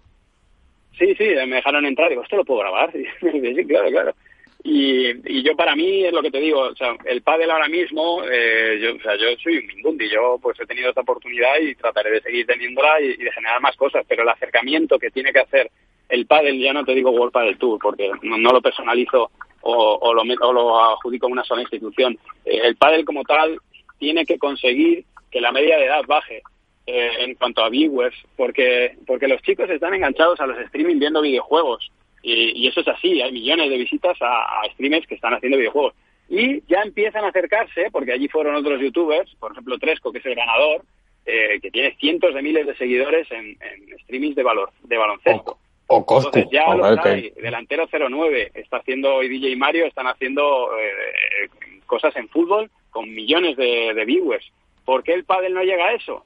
Sí, sí, me dejaron entrar, digo, ¿esto lo puedo grabar? (laughs) sí, claro, claro. Y, y yo para mí es lo que te digo, o sea, el pádel ahora mismo, eh, yo, o sea, yo soy un mindundi, yo pues he tenido esta oportunidad y trataré de seguir teniéndola y, de generar más cosas, pero el acercamiento que tiene que hacer el pádel, ya no te digo World Padel Tour, porque no, lo personalizo o, o, lo, o lo adjudico a una sola institución. Eh, el pádel como tal tiene que conseguir que la media de edad baje eh, en cuanto a viewers, porque, porque los chicos están enganchados a los streaming viendo videojuegos y, eso es así, hay millones de visitas a, streamers que están haciendo videojuegos. Y ya empiezan a acercarse, porque allí fueron otros youtubers, por ejemplo Tresco, que es el ganador, eh, que tiene cientos de miles de seguidores en, en streamings de valor, de baloncesto. O, costo. Entonces ya lo hay. Delantero 09 está haciendo, y DJ Mario están haciendo eh, cosas en fútbol con millones de, de viewers. ¿Por qué el pádel no llega a eso?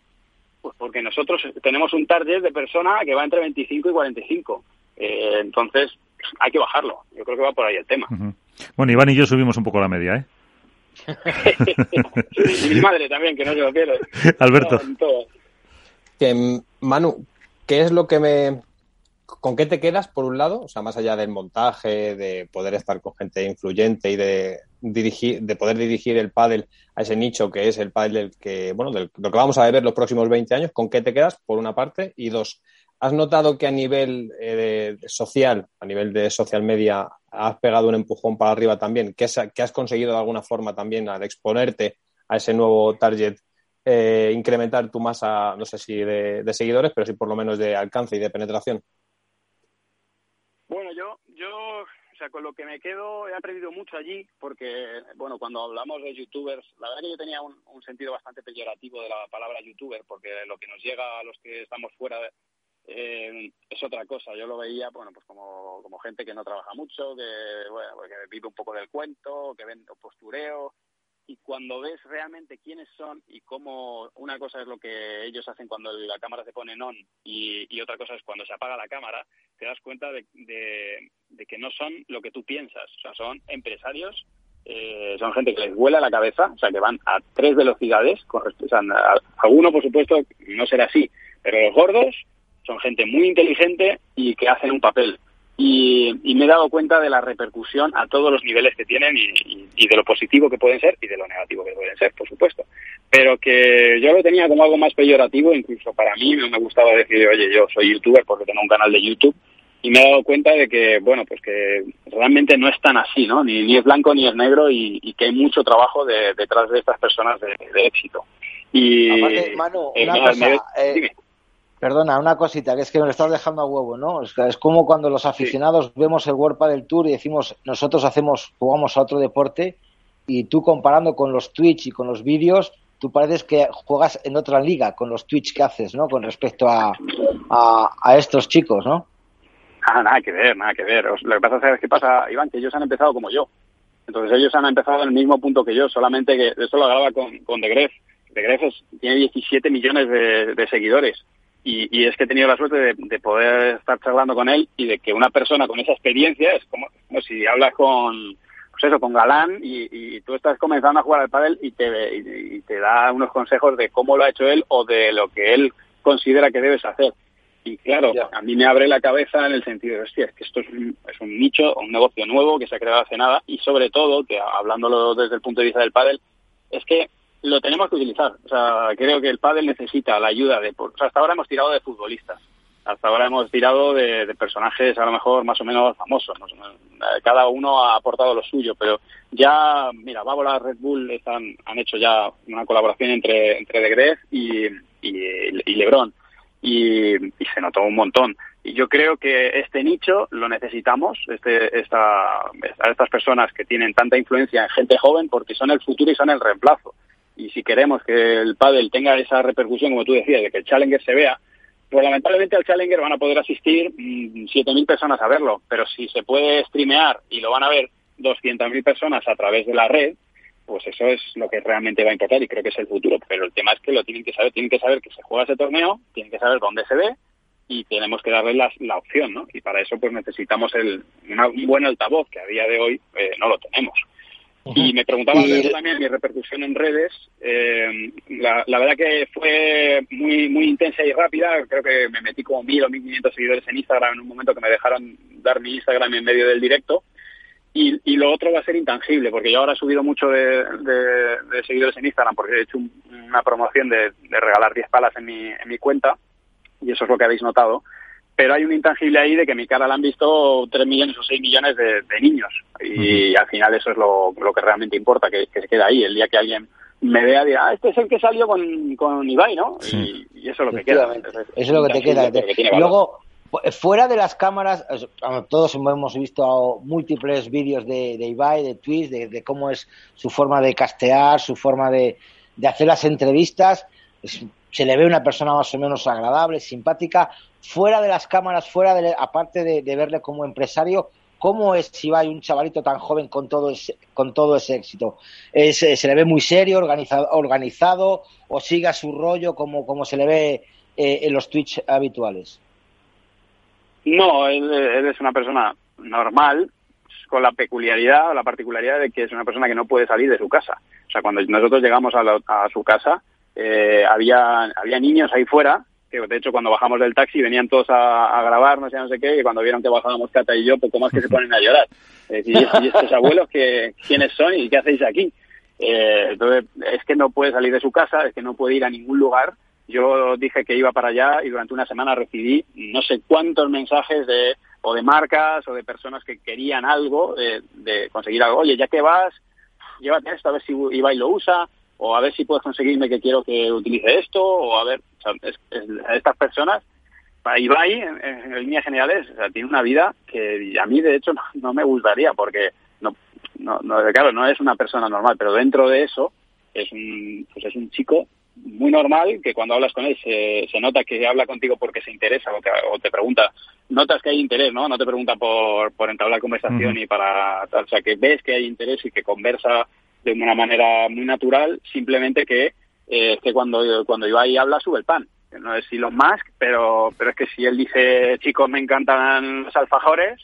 Pues porque nosotros tenemos un target de persona que va entre 25 y 45. Eh, entonces, hay que bajarlo. Yo creo que va por ahí el tema. Bueno, Iván y yo subimos un poco la media, ¿eh? (laughs) y mi madre también, que no se lo pierde. (laughs) Alberto. que, Manu, ¿qué es lo que me... ¿Con qué te quedas, por un lado? O sea, más allá del montaje, de poder estar con gente influyente y de, dirigir, de poder dirigir el pádel a ese nicho que es el pádel del que, bueno, del, lo que vamos a ver los próximos 20 años, ¿con qué te quedas? Por una parte. Y dos, ¿has notado que a nivel eh, social, a nivel de social media, has pegado un empujón para arriba también? ¿Qué has, conseguido de alguna forma también al exponerte a ese nuevo target? Eh, incrementar tu masa, no sé si de, de seguidores, pero sí por lo menos de alcance y de penetración. Bueno, yo, yo, o sea, con lo que me quedo, he aprendido mucho allí, porque, bueno, cuando hablamos de youtubers, la verdad que yo tenía un, un sentido bastante peyorativo de la palabra youtuber, porque lo que nos llega a los que estamos fuera eh, es otra cosa. Yo lo veía, bueno, pues como, como gente que no trabaja mucho, que, bueno, que vive un poco del cuento, que vende postureo, y cuando ves realmente quiénes son y cómo una cosa es lo que ellos hacen cuando la cámara se pone en on y, otra cosa es cuando se apaga la cámara, te das cuenta de, de, que no son lo que tú piensas. O sea, son empresarios, eh, son gente que les vuela la cabeza, o sea, que van a tres velocidades. Con, o a, a uno, por supuesto, no será así, pero los gordos son gente muy inteligente y que hacen un papel y, y, me he dado cuenta de la repercusión a todos los niveles que tienen y, y, y, de lo positivo que pueden ser y de lo negativo que pueden ser, por supuesto. Pero que yo lo tenía como algo más peyorativo, incluso para mí no me gustaba decir, oye, yo soy youtuber porque tengo un canal de YouTube. Y me he dado cuenta de que, bueno, pues que realmente no es tan así, ¿no? Ni, ni es blanco ni es negro y, que hay mucho trabajo de, detrás de estas personas de, de éxito. Y, Aparte, Manu, eh, una me- cosa, me- eh, dime. Perdona, una cosita, que es que me lo estás dejando a huevo, ¿no? Es, que es como cuando los aficionados vemos el World del Tour y decimos, nosotros hacemos, jugamos a otro deporte y tú comparando con los Twitch y con los vídeos, tú pareces que juegas en otra liga con los Twitch que haces, ¿no? Con respecto a, a, a estos chicos, ¿no? Ah, nada que ver, nada que ver. Lo que pasa, ¿sabes qué pasa, Iván? Que ellos han empezado como yo. Entonces ellos han empezado en el mismo punto que yo, solamente que eso lo hablaba con, con De Gref. De Gref es- tiene 17 millones de, de seguidores. Y, y es que he tenido la suerte de, de poder estar charlando con él y de que una persona con esa experiencia es como, como si hablas con, pues eso, con Galán y, y tú estás comenzando a jugar al pádel y te, y, y te da unos consejos de cómo lo ha hecho él o de lo que él considera que debes hacer. Y claro, Ya. a mí me abre la cabeza en el sentido de, hostia, es que esto es un, es un nicho, un negocio nuevo que se ha creado hace nada y sobre todo, que hablándolo desde el punto de vista del pádel, es que lo tenemos que utilizar. O sea, creo que el pádel necesita la ayuda de... O sea, hasta ahora hemos tirado de futbolistas. Hasta ahora hemos tirado de, personajes a lo mejor más o menos famosos. ¿no? Cada uno ha aportado lo suyo, pero ya, mira, Bábola, Red Bull están, han hecho ya una colaboración entre, entre De y, y, y Lebron y, y se notó un montón. Y yo creo que este nicho lo necesitamos, este, esta, a estas personas que tienen tanta influencia en gente joven, porque son el futuro y son el reemplazo. Y si queremos que el pádel tenga esa repercusión, como tú decías, de que el Challenger se vea, pues lamentablemente al Challenger van a poder asistir mm, 7.000 personas a verlo, pero si se puede streamear y lo van a ver 200.000 personas a través de la red, pues eso es lo que realmente va a importar y creo que es el futuro. Pero el tema es que lo tienen que saber, tienen que saber que se juega ese torneo, tienen que saber dónde se ve y tenemos que darles la, la opción, ¿no? Y para eso pues necesitamos el, una, un buen altavoz que a día de hoy eh, no lo tenemos. Y me preguntaba Y- también mi repercusión en redes. Eh, la, la verdad que fue muy muy intensa y rápida. Creo que me metí como mil o mil quinientos seguidores en Instagram en un momento que me dejaron dar mi Instagram en medio del directo. Y, y lo otro va a ser intangible, porque yo ahora he subido mucho de, de- de seguidores en Instagram porque he hecho un- una promoción de, de regalar 10 palas en mi, en mi cuenta y eso es lo que habéis notado. Pero hay un intangible ahí de que mi cara la han visto 3 millones o 6 millones de, de niños. Y al final eso es lo, lo que realmente importa, que, que se queda ahí. El día que alguien me vea, dirá, ah, este es el que salió con, con Ibai, ¿no? Y, y eso es lo que queda. Entonces, Eso es lo que te queda. que tiene. Luego, fu- fuera de las cámaras, todos hemos visto múltiples vídeos de, de Ibai, de Twitch, de, de cómo es su forma de castear, su forma de, de hacer las entrevistas. Es- se le ve una persona más o menos agradable, simpática. Fuera de las cámaras, fuera de, aparte de, verle como empresario, ¿cómo es Ibai, un chavalito tan joven con todo ese, con todo ese éxito? Es, eh, ¿Se le ve muy serio, organizado, organizado o siga su rollo como, como se le ve eh, en los Twitch habituales? No, él, él es una persona normal, con la peculiaridad o la particularidad de que es una persona que no puede salir de su casa. O sea, cuando nosotros llegamos a, la- a su casa, eh, había, había niños ahí fuera de hecho cuando bajamos del taxi venían todos a, a grabarnos y no sé qué, y cuando vieron que bajábamos Cata y yo, poco más que se ponen a llorar. Es decir, ¿y estos abuelos que, quiénes son y qué hacéis aquí? Eh, entonces, es que no puede salir de su casa, es que no puede ir a ningún lugar. Yo dije que iba para allá y durante una semana recibí no sé cuántos mensajes de o de marcas o de personas que querían algo, de, de conseguir algo. Oye, ya que vas, llévate esto a ver si Ibai lo usa, o a ver si puedes conseguirme que quiero que utilice esto, o a ver, o sea, es, es, estas personas, para Ibai, en, en, líneas generales, o sea, tiene una vida que a mí, de hecho, (laughs) no, no me gustaría, porque, no, no, no, claro, no es una persona normal, pero dentro de eso, es un, pues es un chico muy normal que cuando hablas con él se, se nota que habla contigo porque se interesa o, que, o te pregunta, notas que hay interés, ¿no? No te pregunta por, por entablar conversación y para, o sea, que ves que hay interés y que conversa de una manera muy natural, simplemente que eh, que cuando cuando Ibai habla sube el pan. No es Elon Musk, pero pero es que si él dice, chicos, me encantan los alfajores,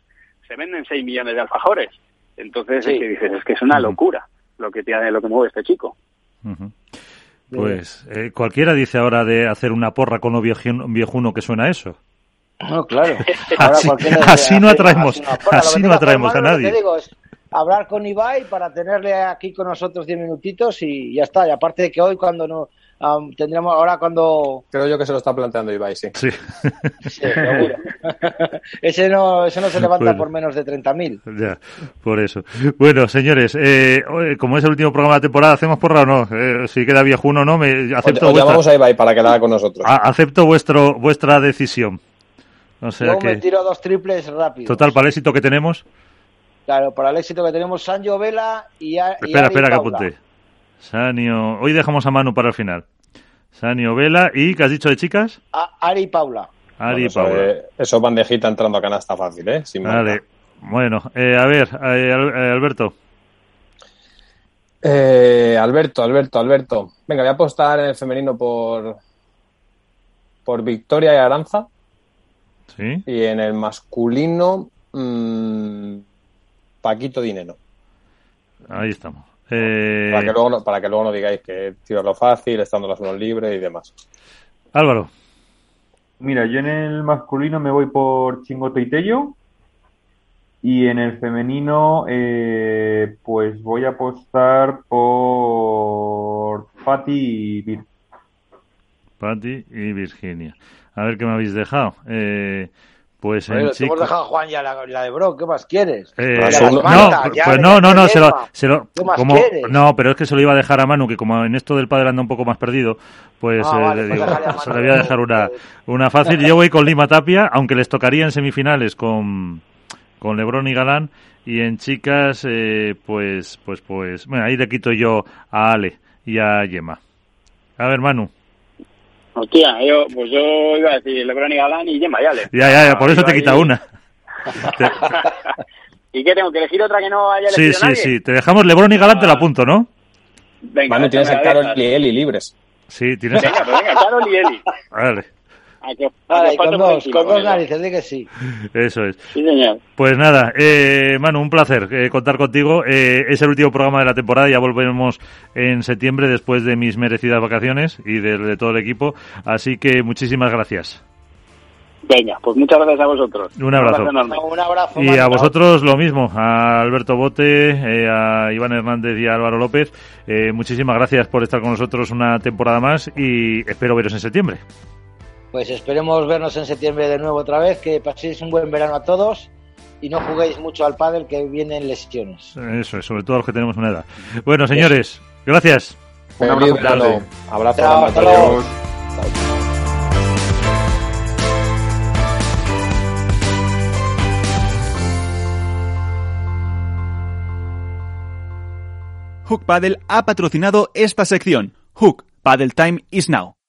se venden 6 millones de alfajores. Entonces sí. es que dices, es que es una locura lo que tiene, lo que mueve este chico. Uh -huh. Pues eh, cualquiera dice ahora de hacer una porra con un viejuno, que suena a eso. No, claro. (laughs) así, así no atraemos, así no atraemos a nadie. Digo, es hablar con Ibai para tenerle aquí con nosotros 10 minutitos y ya está. Y aparte de que hoy cuando no um, tendremos ahora cuando creo yo que se lo está planteando Ibai, sí. Sí. sí seguro. (laughs) ese no ese no se levanta bueno. por menos de 30.000. Ya, por eso. Bueno, señores, eh, como es el último programa de la temporada, hacemos porra o no? Eh, si queda viejuno o no, me acepto o, o vuestra... llamamos a Ibai para que la haga con nosotros. A, acepto vuestro vuestra decisión. O sea que... me tiro dos triples rápido. Total, para el éxito que tenemos. Claro, para el éxito que tenemos Sancho Vela y, a, y Espera, Ari espera, que Paula. apunte. Sanio. Hoy dejamos a Manu para el final. Sanio Vela y ¿qué has dicho de chicas? A, Ari y Paula. Ari y Paula. Eso, eh, eso bandejita entrando a canasta fácil, ¿eh? Sin vale. Bueno, eh, a ver, eh, Alberto. Eh, Alberto, Alberto, Alberto. Venga, voy a apostar en el femenino por por Victoria y Aranza. Sí. Y en el masculino, mmm, Paquito Dinero. Ahí estamos. Eh... Para, que luego, para que luego no digáis que tiro lo fácil, estando las unos libres y demás. Álvaro. Mira, yo en el masculino me voy por Chingoto y Tello. Y en el femenino, eh, pues voy a apostar por Patti y Vir. Patti y Virginia. A ver qué me habéis dejado. Eh, pues Oye, en chico... hemos dejado Juan ya la, la de Bro, ¿qué más quieres? Eh, Ya no, ya pues no, no, no, se lo, se lo- ¿Qué más como, quieres? no, pero es que se lo iba a dejar a Manu, que como en esto del padre anda un poco más perdido, pues Ah, eh, vale, le pues digo, a se le voy a dejar una, una fácil. Yo voy con Lima Tapia, aunque les tocaría en semifinales con, con Lebrón y Galán, y en chicas, eh, pues, pues, pues, bueno, ahí le quito yo a Ale y a Yema. A ver, Manu. Hostia, yo, pues yo iba a decir Lebron y Galán y Gemma Yale. Ya, ya, ya, por eso te he Iba quitado ahí- una. (laughs) ¿Y qué tengo que elegir otra que no haya sí, elegido sí, nadie? sí. Te dejamos Lebrón y Galán, te la apunto, ¿no? Venga, Manu, tienes a Carol y Eli libres. Sí, tienes. Venga, pues venga, Carol y Eli. Vale, A que, a Vale, que y con dos, encima con dos eso. narices, di que sí. eso es. Sí, señor. Pues nada, eh, Manu, un placer eh, contar contigo. Eh, es el último programa de la temporada, ya volveremos en septiembre después de mis merecidas vacaciones y de, de todo el equipo. Así que muchísimas gracias. Venga, pues muchas gracias a vosotros. Un abrazo. enorme. Un abrazo. Y a vosotros lo mismo, a Alberto Bote, eh, a Iván Hernández y a Álvaro López. eh, muchísimas gracias por estar con nosotros una temporada más y espero veros en septiembre. Pues esperemos vernos en septiembre de nuevo otra vez, que paséis un buen verano a todos y no juguéis mucho al pádel que vienen lesiones. Eso es, sobre todo los que tenemos una edad. Bueno, señores, gracias. Un abrazo abrazo. fuerte. Abrazo. Chao, grande a hasta todos. luego. Hook Paddle ha patrocinado esta sección. Hook Paddle Time is now.